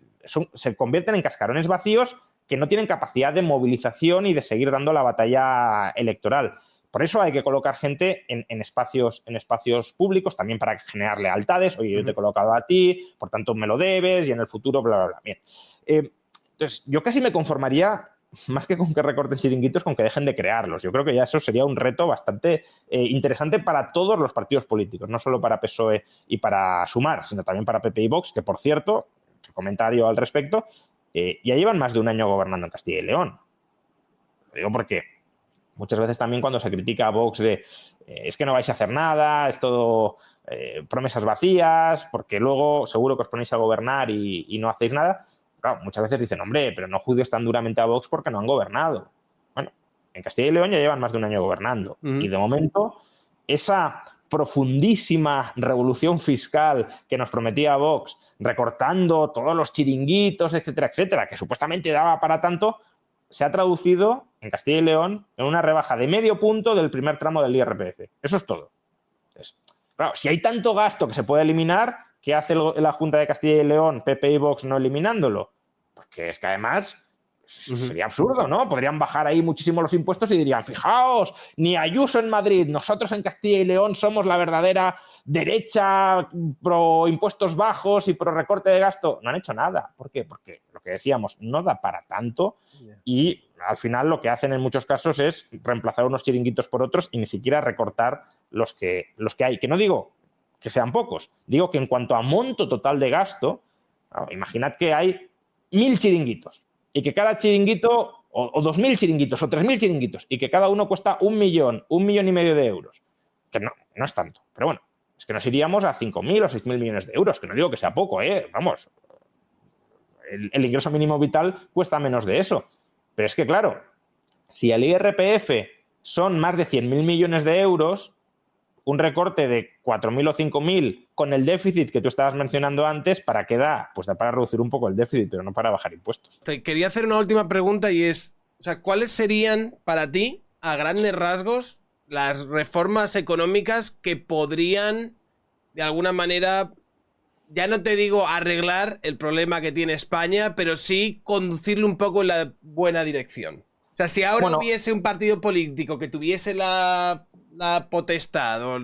se convierten en cascarones vacíos que no tienen capacidad de movilización y de seguir dando la batalla electoral. Por eso hay que colocar gente en, espacios, en espacios públicos, también para generar lealtades. Oye, yo te he colocado a ti, por tanto me lo debes y en el futuro, bla, bla, bla. Bien. Eh, entonces, yo casi me conformaría más que con que recorten chiringuitos, con que dejen de crearlos. Yo creo que ya eso sería un reto bastante eh, interesante para todos los partidos políticos, no solo para PSOE y para Sumar, sino también para PP y Vox, que por cierto, comentario al respecto, eh, ya llevan más de un año gobernando en Castilla y León. Lo digo porque muchas veces también cuando se critica a Vox de eh, es que no vais a hacer nada, es todo promesas vacías, porque luego seguro que os ponéis a gobernar y no hacéis nada muchas veces dicen, hombre, pero no juzgues tan duramente a Vox porque no han gobernado. Bueno, en Castilla y León ya llevan más de un año gobernando. Y de momento, esa profundísima revolución fiscal que nos prometía Vox, recortando todos los chiringuitos, etcétera, etcétera, que supuestamente daba para tanto, se ha traducido en Castilla y León en una rebaja de medio punto del primer tramo del IRPF. Eso es todo. claro, si hay tanto gasto que se puede eliminar, ¿qué hace la Junta de Castilla y León, PP y Vox, no eliminándolo? Porque es que además sería absurdo, ¿no? Podrían bajar ahí muchísimo los impuestos y dirían, fijaos, ni Ayuso en Madrid, nosotros en Castilla y León somos la verdadera derecha pro impuestos bajos y pro recorte de gasto. No han hecho nada. ¿Por qué? Porque lo que decíamos, no da para tanto y al final lo que hacen en muchos casos es reemplazar unos chiringuitos por otros y ni siquiera recortar los que, los que hay. Que no digo que sean pocos, digo que en cuanto a monto total de gasto, imaginad que hay mil chiringuitos y que cada chiringuito, o, dos mil chiringuitos, o tres mil chiringuitos, y que cada uno cuesta un millón, un millón y medio de euros. Que no, no es tanto, pero bueno, es que nos iríamos a cinco mil o seis mil millones de euros, que no digo que sea poco, ¿eh? Vamos, el, ingreso mínimo vital cuesta menos de eso. Pero es que, claro, si el IRPF son más de mil millones de euros, un recorte de 4.000 o 5.000 con el déficit que tú estabas mencionando antes, ¿para qué da? Pues da para reducir un poco el déficit, pero no para bajar impuestos. Te quería hacer una última pregunta y es, o sea, ¿cuáles serían para ti, a grandes rasgos, las reformas económicas que podrían, de alguna manera, ya no te digo arreglar el problema que tiene España, pero sí conducirle un poco en la buena dirección? O sea, si ahora hubiese un partido político que tuviese la la potestad o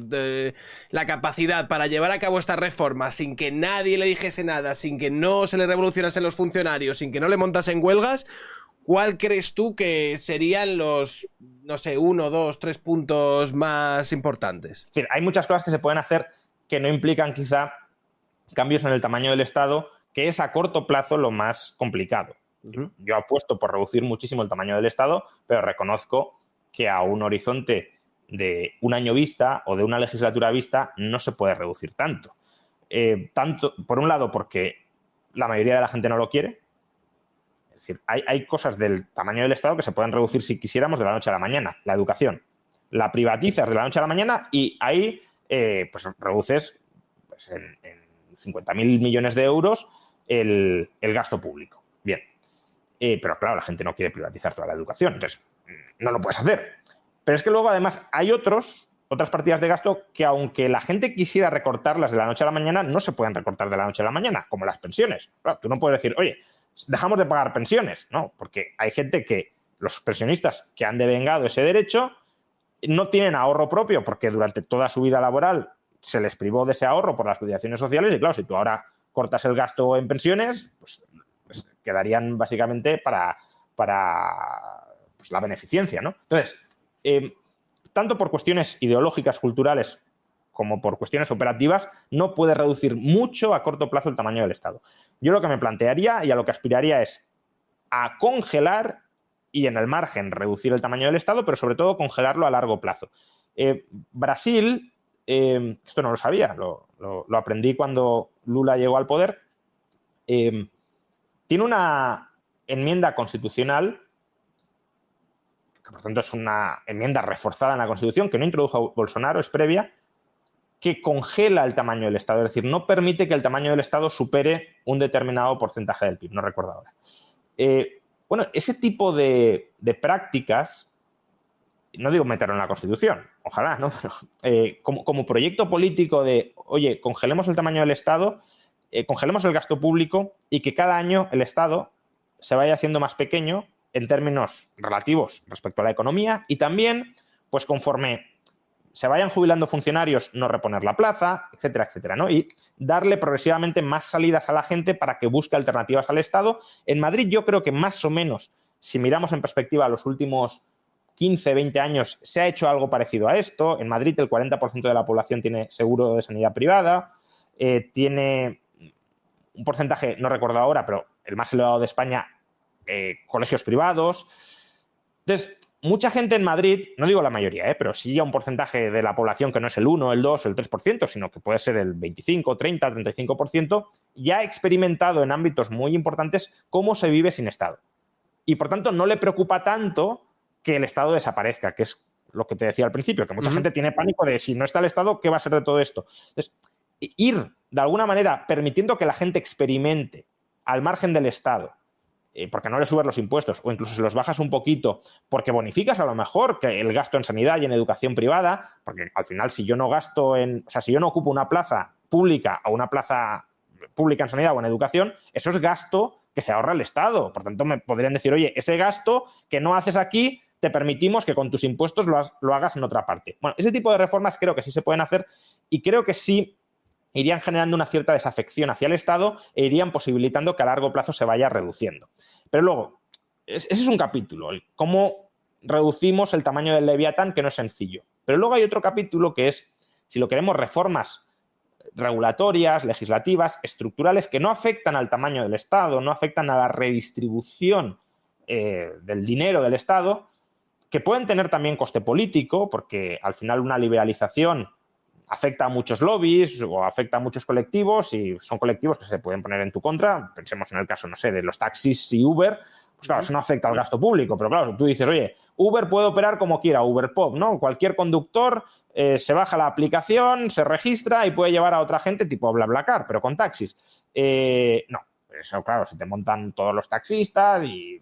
la capacidad para llevar a cabo esta reforma sin que nadie le dijese nada, sin que no se le revolucionasen los funcionarios, sin que no le montasen huelgas, ¿cuál crees tú que serían los, no sé, uno, dos, tres puntos más importantes? Hay muchas cosas que se pueden hacer que no implican quizá cambios en el tamaño del Estado, que es a corto plazo lo más complicado. Yo apuesto por reducir muchísimo el tamaño del Estado, pero reconozco que a un horizonte de un año vista o de una legislatura vista no se puede reducir tanto. Eh, tanto, por un lado, porque la mayoría de la gente no lo quiere. Es decir, hay, cosas del tamaño del Estado que se pueden reducir si quisiéramos de la noche a la mañana. La educación. La privatizas de la noche a la mañana y ahí eh, pues reduces pues, en, 50.000 millones de euros el, gasto público. Bien. Eh, pero claro, la gente no quiere privatizar toda la educación. Entonces, no lo puedes hacer. Pero es que luego, además, hay otros, otras partidas de gasto que, aunque la gente quisiera recortarlas de la noche a la mañana, no se pueden recortar de la noche a la mañana, como las pensiones. tú no puedes decir, oye, dejamos de pagar pensiones, ¿no? Porque hay gente que, los pensionistas que han devengado ese derecho, no tienen ahorro propio porque durante toda su vida laboral se les privó de ese ahorro por las cotizaciones sociales y claro, si tú ahora cortas el gasto en pensiones, pues, pues quedarían básicamente para, para pues, la beneficencia, ¿no? Entonces, eh, tanto por cuestiones ideológicas, culturales, como por cuestiones operativas, no puede reducir mucho a corto plazo el tamaño del Estado. Yo lo que me plantearía y a lo que aspiraría es a congelar y en el margen reducir el tamaño del Estado, pero sobre todo congelarlo a largo plazo. Eh, Brasil, eh, esto no lo sabía, lo, aprendí cuando Lula llegó al poder, tiene una enmienda constitucional por tanto es una enmienda reforzada en la Constitución, que no introdujo Bolsonaro, es previa, que congela el tamaño del Estado, es decir, no permite que el tamaño del Estado supere un determinado porcentaje del PIB, no recuerdo ahora. Eh, bueno, ese tipo de, prácticas, no digo meterlo en la Constitución, ojalá, ¿no? *laughs* Eh, como, proyecto político de, oye, congelemos el tamaño del Estado, eh, congelemos el gasto público y que cada año el Estado se vaya haciendo más pequeño en términos relativos respecto a la economía y también, pues conforme se vayan jubilando funcionarios, no reponer la plaza, etcétera, etcétera, ¿no? Y darle progresivamente más salidas a la gente para que busque alternativas al Estado. En Madrid yo creo que más o menos, si miramos en perspectiva los últimos 15, 20 años, se ha hecho algo parecido a esto. En Madrid el 40% de la población tiene seguro de sanidad privada, eh, tiene un porcentaje, no recuerdo ahora, pero el más elevado de España, eh, colegios privados. Entonces, mucha gente en Madrid, no digo la mayoría, eh, pero sí a un porcentaje de la población que no es el 1, el 2 o el 3%, sino que puede ser el 25, 30, 35%, ya ha experimentado en ámbitos muy importantes cómo se vive sin Estado. Y por tanto no le preocupa tanto que el Estado desaparezca, que es lo que te decía al principio, que mucha gente tiene pánico de si no está el Estado, ¿qué va a ser de todo esto? Entonces, ir de alguna manera permitiendo que la gente experimente al margen del Estado eh, porque no le subes los impuestos o incluso se los bajas un poquito porque bonificas a lo mejor que el gasto en sanidad y en educación privada, porque al final si yo no gasto en, o sea, si yo no ocupo una plaza pública o una plaza pública en sanidad o en educación, eso es gasto que se ahorra el Estado. Por tanto, me podrían decir, oye, ese gasto que no haces aquí, te permitimos que con tus impuestos lo, lo hagas en otra parte. Bueno, ese tipo de reformas creo que sí se pueden hacer y creo que sí irían generando una cierta desafección hacia el Estado e irían posibilitando que a largo plazo se vaya reduciendo. Pero luego, ese es un capítulo, cómo reducimos el tamaño del Leviatán, que no es sencillo. Pero luego hay otro capítulo que es, si lo queremos, reformas regulatorias, legislativas, estructurales, que no afectan al tamaño del Estado, no afectan a la redistribución eh, del dinero del Estado, que pueden tener también coste político, porque al final una liberalización afecta a muchos lobbies o afecta a muchos colectivos y son colectivos que se pueden poner en tu contra. Pensemos en el caso, no sé, de los taxis y Uber. Pues claro, eso no afecta al gasto público, pero claro, tú dices, oye, Uber puede operar como quiera, Uber Pop, ¿no? Cualquier conductor eh, se baja la aplicación, se registra y puede llevar a otra gente tipo BlaBlaCar, pero con taxis. Eh, no, eso claro, se te montan todos los taxistas y,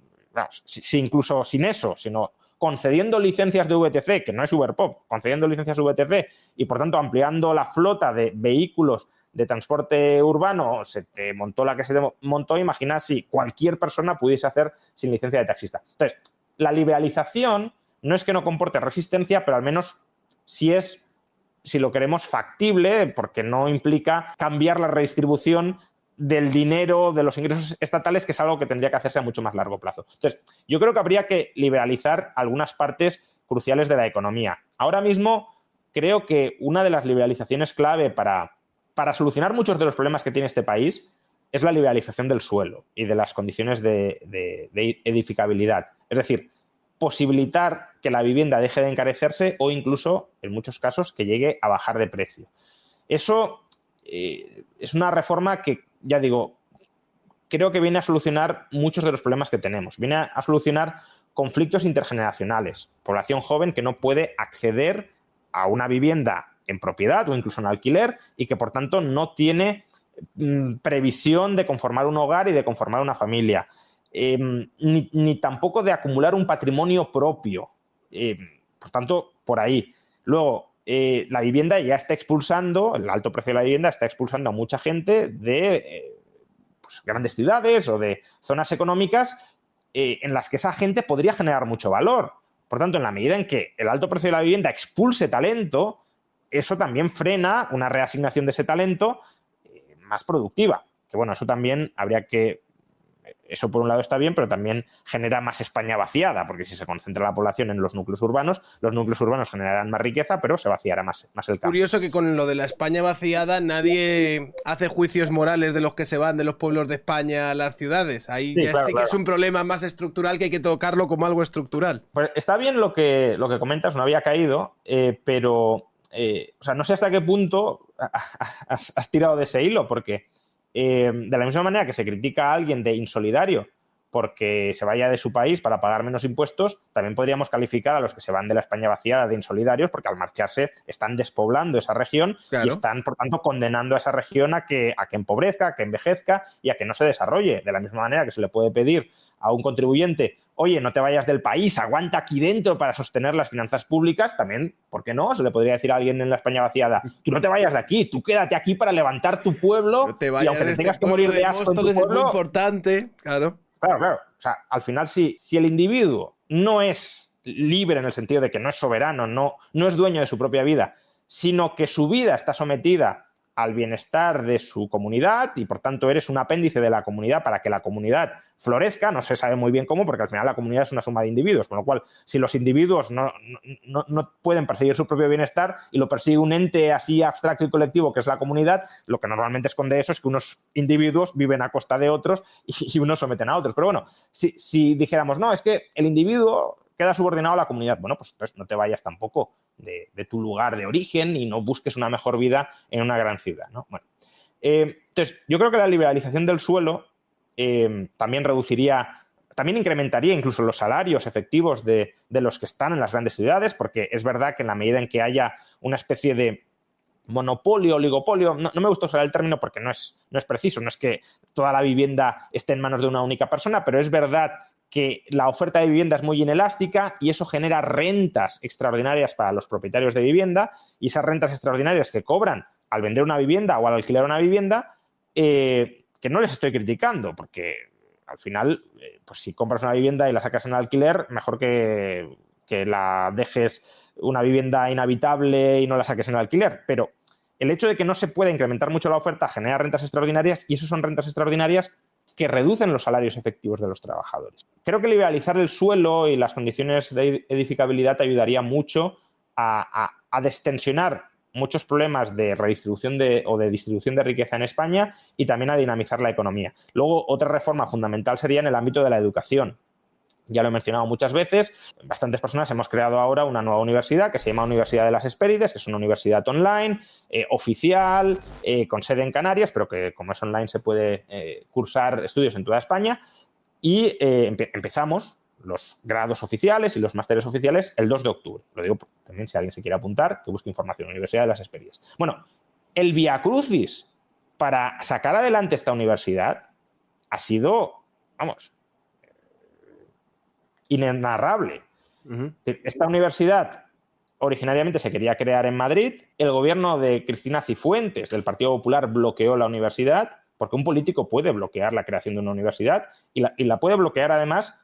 si incluso sin eso, sino concediendo licencias de VTC, que no es Uberpop, concediendo licencias VTC y por tanto ampliando la flota de vehículos de transporte urbano, se te montó la que se te montó, imagina si cualquier persona pudiese hacer sin licencia de taxista. Entonces, la liberalización no es que no comporte resistencia, pero al menos si es, si lo queremos, factible, porque no implica cambiar la redistribución del dinero, de los ingresos estatales, que es algo que tendría que hacerse a mucho más largo plazo. Entonces, yo creo que habría que liberalizar algunas partes cruciales de la economía. Ahora mismo, creo que una de las liberalizaciones clave para, para solucionar muchos de los problemas que tiene este país es la liberalización del suelo y de las condiciones de, edificabilidad. Es decir, posibilitar que la vivienda deje de encarecerse o incluso, en muchos casos, que llegue a bajar de precio. Eso eh, es una reforma que, ya digo, creo que viene a solucionar muchos de los problemas que tenemos. Viene a solucionar conflictos intergeneracionales, población joven que no puede acceder a una vivienda en propiedad o incluso en alquiler y que por tanto no tiene mm, previsión de conformar un hogar y de conformar una familia, em, ni, tampoco de acumular un patrimonio propio. Em, por tanto, por ahí. Luego, eh, la vivienda ya está expulsando, el alto precio de la vivienda está expulsando a mucha gente de eh, pues, grandes ciudades o de zonas económicas eh, en las que esa gente podría generar mucho valor. Por tanto, en la medida en que el alto precio de la vivienda expulse talento, eso también frena una reasignación de ese talento más productiva. Que bueno, eso también habría que eso por un lado está bien, pero también genera más España vaciada, porque si se concentra la población en los núcleos urbanos, los núcleos urbanos generarán más riqueza, pero se vaciará más, más el campo. Curioso que con lo de la España vaciada nadie hace juicios morales de los que se van de los pueblos de España a las ciudades. Ahí sí, ya sí que es un problema más estructural que hay que tocarlo como algo estructural. Pues está bien lo que, lo que comentas, no había caído, eh, pero eh, o sea, no sé hasta qué punto has tirado de ese hilo, porque eh, de la misma manera que se critica a alguien de insolidario porque se vaya de su país para pagar menos impuestos, también podríamos calificar a los que se van de la España vaciada de insolidarios porque al marcharse están despoblando esa región y están, por tanto, condenando a esa región a que, a que empobrezca, a que envejezca y a que no se desarrolle. De la misma manera que se le puede pedir a un contribuyente oye, no te vayas del país, aguanta aquí dentro para sostener las finanzas públicas, también, ¿por qué no? Se le podría decir a alguien en la España vaciada, tú no te vayas de aquí, tú quédate aquí para levantar tu pueblo te y aunque tengas que morir de asco en tu pueblo... Es muy importante, claro. Claro, claro. O sea, al final, si, si el individuo no es libre en el sentido de que no es soberano, no, no es dueño de su propia vida, sino que su vida está sometida al bienestar de su comunidad y por tanto eres un apéndice de la comunidad para que la comunidad florezca, no se sabe muy bien cómo, porque al final la comunidad es una suma de individuos, con lo cual si los individuos no, no, pueden perseguir su propio bienestar y lo persigue un ente así abstracto y colectivo que es la comunidad, lo que normalmente esconde eso es que unos individuos viven a costa de otros y, unos someten a otros. Pero bueno, si, si dijéramos, no, es que el individuo queda subordinado a la comunidad. Bueno, pues entonces no te vayas tampoco de, tu lugar de origen y no busques una mejor vida en una gran ciudad. ¿no? Bueno, eh, entonces, yo creo que la liberalización del suelo eh, también reduciría, también incrementaría incluso los salarios efectivos de, los que están en las grandes ciudades, porque es verdad que en la medida en que haya una especie de monopolio, oligopolio, no, me gusta usar el término porque no es, no es preciso, no es que toda la vivienda esté en manos de una única persona, pero es verdad que la oferta de vivienda es muy inelástica y eso genera rentas extraordinarias para los propietarios de vivienda y esas rentas extraordinarias que cobran al vender una vivienda o al alquilar una vivienda, eh, que no les estoy criticando, porque al final, eh, pues si compras una vivienda y la sacas en alquiler, mejor que, que la dejes una vivienda inhabitable y no la saques en alquiler. Pero el hecho de que no se pueda incrementar mucho la oferta genera rentas extraordinarias y eso son rentas extraordinarias que reducen los salarios efectivos de los trabajadores. Creo que liberalizar el suelo y las condiciones de edificabilidad ayudaría mucho a, destensionar muchos problemas de redistribución o de distribución de riqueza en España y también a dinamizar la economía. Luego, otra reforma fundamental sería en el ámbito de la educación ya lo he mencionado muchas veces, bastantes personas hemos creado ahora una nueva universidad que se llama Universidad de las Espérides, que es una universidad online, eh, oficial, eh, con sede en Canarias, pero que como es online se puede eh, cursar estudios en toda España. Y empezamos los grados oficiales y los másteres oficiales el 2 de octubre. Lo digo también si alguien se quiere apuntar, que busque información, Universidad de las Espérides. Bueno, el Via Crucis para sacar adelante esta universidad ha sido, vamos, inenarrable. Esta universidad originariamente se quería crear en Madrid, el gobierno de Cristina Cifuentes del Partido Popular bloqueó la universidad, porque un político puede bloquear la creación de una universidad y la, puede bloquear además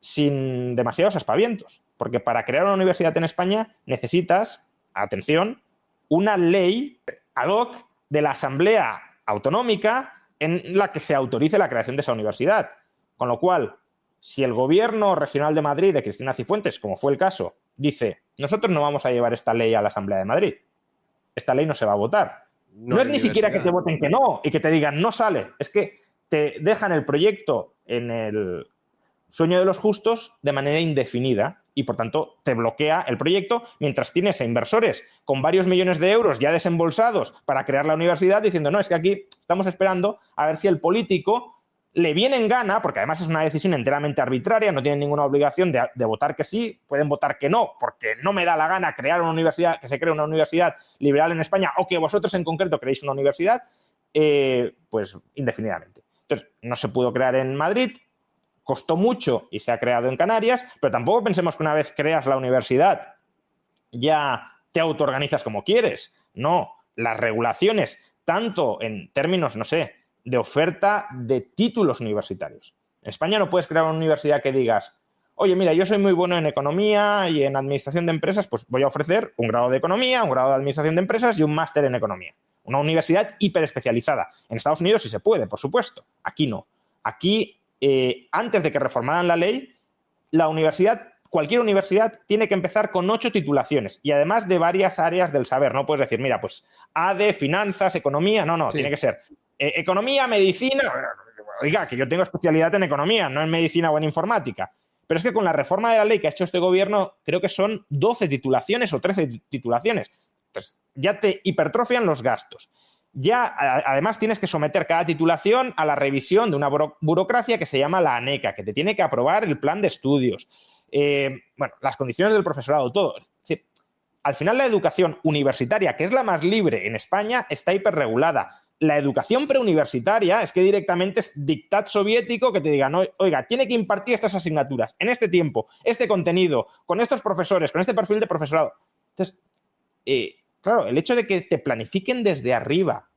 sin demasiados aspavientos, porque para crear una universidad en España necesitas, atención, una ley ad hoc de la Asamblea Autonómica en la que se autorice la creación de esa universidad. Con lo cual, si el gobierno regional de Madrid de Cristina Cifuentes, como fue el caso, dice, nosotros no vamos a llevar esta ley a la Asamblea de Madrid, esta ley no se va a votar. No, es ni siquiera que te voten que no y que te digan no sale, es que te dejan el proyecto en el sueño de los justos de manera indefinida y por tanto te bloquea el proyecto mientras tienes a inversores con varios millones de euros ya desembolsados para crear la universidad diciendo no, es que aquí estamos esperando a ver si el político le viene en gana, porque además es una decisión enteramente arbitraria, no tienen ninguna obligación de, votar que sí, pueden votar que no, porque no me da la gana crear una universidad, que se cree una universidad liberal en España o que vosotros en concreto creéis una universidad, eh, pues indefinidamente. Entonces, no se pudo crear en Madrid, costó mucho y se ha creado en Canarias, pero tampoco pensemos que una vez creas la universidad ya te autoorganizas como quieres. No, las regulaciones, tanto en términos, no sé, de oferta de títulos universitarios. En España no puedes crear una universidad que digas, oye, mira, yo soy muy bueno en economía y en administración de empresas, pues voy a ofrecer un grado de economía, un grado de administración de empresas y un máster en economía. Una universidad hiperespecializada. En Estados Unidos sí se puede, por supuesto. Aquí no. Aquí, eh, antes de que reformaran la ley, la universidad, cualquier universidad, tiene que empezar con ocho titulaciones y además de varias áreas del saber. No puedes decir, mira, pues AD, finanzas, economía. No, no, tiene que ser eh, economía, medicina. Oiga, que yo tengo especialidad en economía, no en medicina o en informática. Pero es que con la reforma de la ley que ha hecho este gobierno, creo que son 12 titulaciones o 13 titulaciones. Pues ya te hipertrofian los gastos. Ya además tienes que someter cada titulación a la revisión de una burocracia que se llama la ANECA, que te tiene que aprobar el plan de estudios. Eh, bueno, las condiciones del profesorado, todo. al final la educación universitaria, que es la más libre en España, está hiperregulada la educación preuniversitaria es que directamente es dictat soviético que te digan, oiga, tiene que impartir estas asignaturas en este tiempo, este contenido, con estos profesores, con este perfil de profesorado. Entonces, eh, claro, el hecho de que te planifiquen desde arriba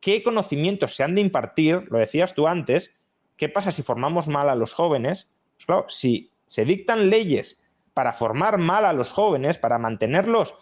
qué conocimientos se han de impartir, lo decías tú antes, ¿qué pasa si formamos mal a los jóvenes? Pues claro, si se dictan leyes para formar mal a los jóvenes, para mantenerlos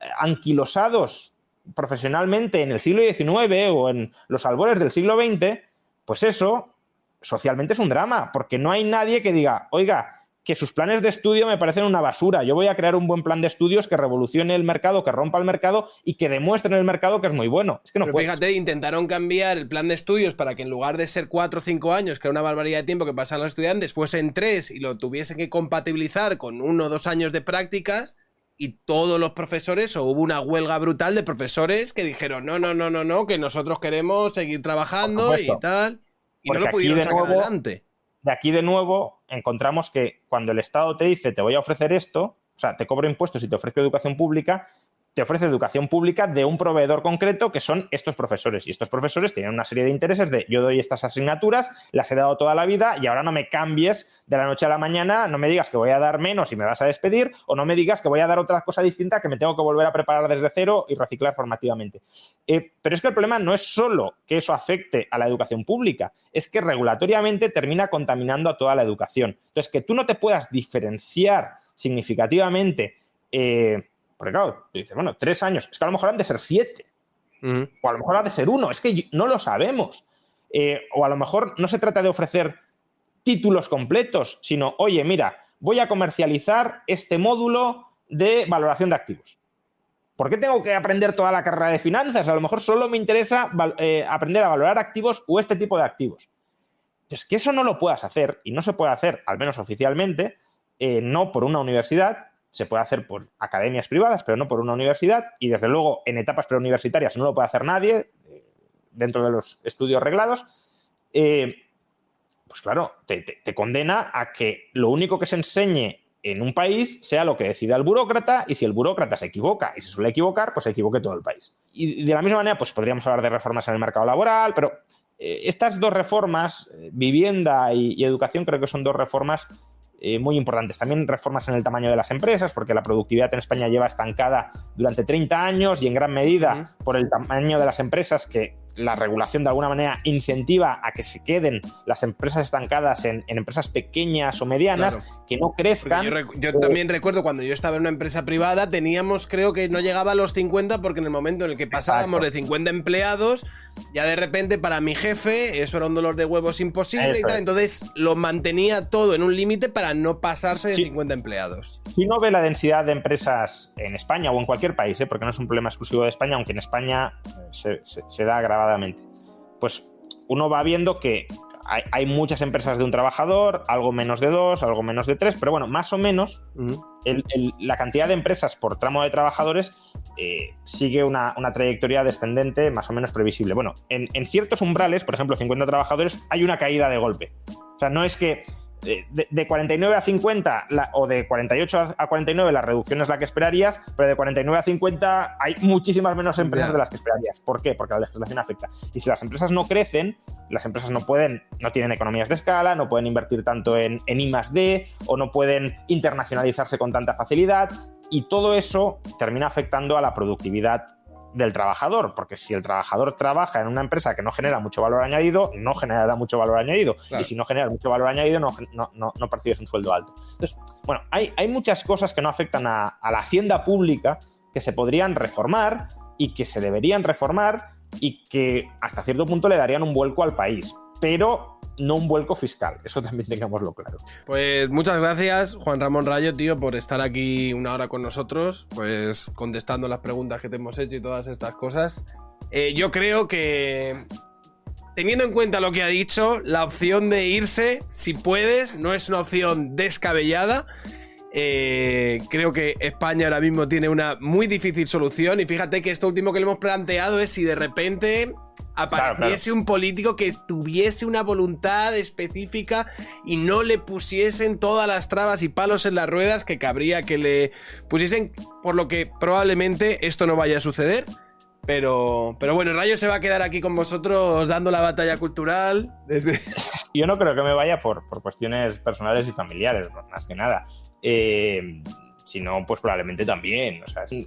eh, anquilosados profesionalmente en el siglo XIX o en los albores del siglo XX, pues eso socialmente es un drama, porque no hay nadie que diga, oiga, que sus planes de estudio me parecen una basura, yo voy a crear un buen plan de estudios que revolucione el mercado, que rompa el mercado y que demuestre en el mercado que es muy bueno. Es que no Pero fíjate, intentaron cambiar el plan de estudios para que en lugar de ser cuatro o cinco años, que era una barbaridad de tiempo que pasan los estudiantes, fuesen tres y lo tuviesen que compatibilizar con uno o dos años de prácticas y todos los profesores, o hubo una huelga brutal de profesores que dijeron, no, no, no, no, no, que nosotros queremos seguir trabajando y tal. Y no lo pudieron sacar adelante. De aquí de nuevo encontramos que cuando el Estado te dice, te voy a ofrecer esto, o sea, te cobro impuestos y te ofrezco educación pública, te ofrece educación pública de un proveedor concreto que son estos profesores. Y estos profesores tienen una serie de intereses de yo doy estas asignaturas, las he dado toda la vida y ahora no me cambies de la noche a la mañana, no me digas que voy a dar menos y me vas a despedir o no me digas que voy a dar otra cosa distinta que me tengo que volver a preparar desde cero y reciclar formativamente. Eh, pero es que el problema no es solo que eso afecte a la educación pública, es que regulatoriamente termina contaminando a toda la educación. Entonces, que tú no te puedas diferenciar significativamente eh, porque claro, dices, bueno, tres años, es que a lo mejor han de ser siete, o a lo mejor ha de ser uno, es que no lo sabemos. Eh, o a lo mejor no se trata de ofrecer títulos completos, sino, oye, mira, voy a comercializar este módulo de valoración de activos. ¿Por qué tengo que aprender toda la carrera de finanzas? A lo mejor solo me interesa eh, aprender a valorar activos o este tipo de activos. Es que eso no lo puedas hacer y no se puede hacer, al menos oficialmente, eh, no por una universidad, se puede hacer por academias privadas, pero no por una universidad, y desde luego en etapas preuniversitarias no lo puede hacer nadie eh, dentro de los estudios reglados, eh, pues claro, te, condena a que lo único que se enseñe en un país sea lo que decida el burócrata, y si el burócrata se equivoca y se suele equivocar, pues se equivoque todo el país. Y de la misma manera, pues podríamos hablar de reformas en el mercado laboral, pero eh, estas dos reformas, vivienda y educación, creo que son dos reformas eh, muy importantes. También reformas en el tamaño de las empresas, porque la productividad en España lleva estancada durante 30 años y en gran medida por el tamaño de las empresas que la regulación de alguna manera incentiva a que se queden las empresas estancadas en, empresas pequeñas o medianas, que no crezcan. Yo, también recuerdo cuando yo estaba en una empresa privada, teníamos, creo que no llegaba a los 50, porque en el momento en el que pasábamos de 50 empleados, ya de repente para mi jefe eso era un dolor de huevos imposible y tal. Entonces lo mantenía todo en un límite para no pasarse de 50 empleados. Si no ve la densidad de empresas en España o en cualquier país, ¿eh? porque no es un problema exclusivo de España, aunque en España eh, se, da pues uno va viendo que hay, muchas empresas de un trabajador, algo menos de dos, algo menos de tres, pero bueno, más o menos la cantidad de empresas por tramo de trabajadores eh, sigue una, trayectoria descendente más o menos previsible. Bueno, en, en, ciertos umbrales, por ejemplo, 50 trabajadores, hay una caída de golpe. O sea, no es que eh, de, 49 a 50 o de 48 a 49 la reducción es la que esperarías, pero de 49 a 50 hay muchísimas menos empresas de las que esperarías. ¿Por qué? Porque la legislación afecta. Y si las empresas no crecen, las empresas no pueden, no tienen economías de escala, no pueden invertir tanto en, en I D o no pueden internacionalizarse con tanta facilidad y todo eso termina afectando a la productividad del trabajador, porque si el trabajador trabaja en una empresa que no genera mucho valor añadido, no generará mucho valor añadido. Y si no genera mucho valor añadido, no, no, no, percibes un sueldo alto. Entonces, bueno, hay, hay muchas cosas que no afectan a, a la hacienda pública que se podrían reformar y que se deberían reformar y que hasta cierto punto le darían un vuelco al país. Pero no un vuelco fiscal. Eso también tengámoslo claro. Pues muchas gracias, Juan Ramón Rayo, tío, por estar aquí una hora con nosotros, pues contestando las preguntas que te hemos hecho y todas estas cosas. Eh, yo creo que, teniendo en cuenta lo que ha dicho, la opción de irse, si puedes, no es una opción descabellada. Eh, creo que España ahora mismo tiene una muy difícil solución y fíjate que esto último que le hemos planteado es si de repente apareciese un político que tuviese una voluntad específica y no le pusiesen todas las trabas y palos en las ruedas que cabría que le pusiesen, por lo que probablemente esto no vaya a suceder. Pero, pero bueno, Rayo se va a quedar aquí con vosotros dando la batalla cultural. Desde... *laughs* Yo no creo que me vaya por, por cuestiones personales y familiares, más que nada. Eh, si no, pues probablemente también.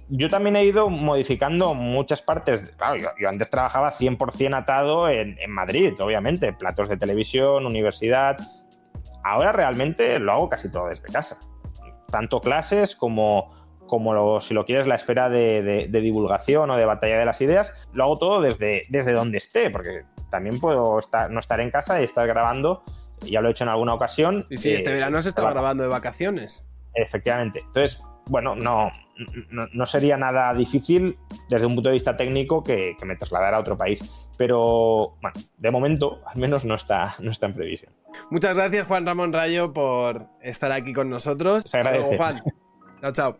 yo también he ido modificando muchas partes. Claro, yo, antes trabajaba 100% atado en, Madrid, obviamente, platos de televisión, universidad. Ahora realmente lo hago casi todo desde casa. Tanto clases como, como si lo quieres, la esfera de, divulgación o de batalla de las ideas, lo hago todo desde, desde donde esté, porque también puedo estar, no estar en casa y estar grabando. Ya lo he hecho en alguna ocasión. Y sí, este eh, verano se estaba grabando de vacaciones. Efectivamente. Entonces, bueno, no, no, sería nada difícil desde un punto de vista técnico que, me trasladara a otro país. Pero, bueno, de momento, al menos no está, no está en previsión. Muchas gracias, Juan Ramón Rayo, por estar aquí con nosotros. Se agradece. Juan. *laughs* chao, chao.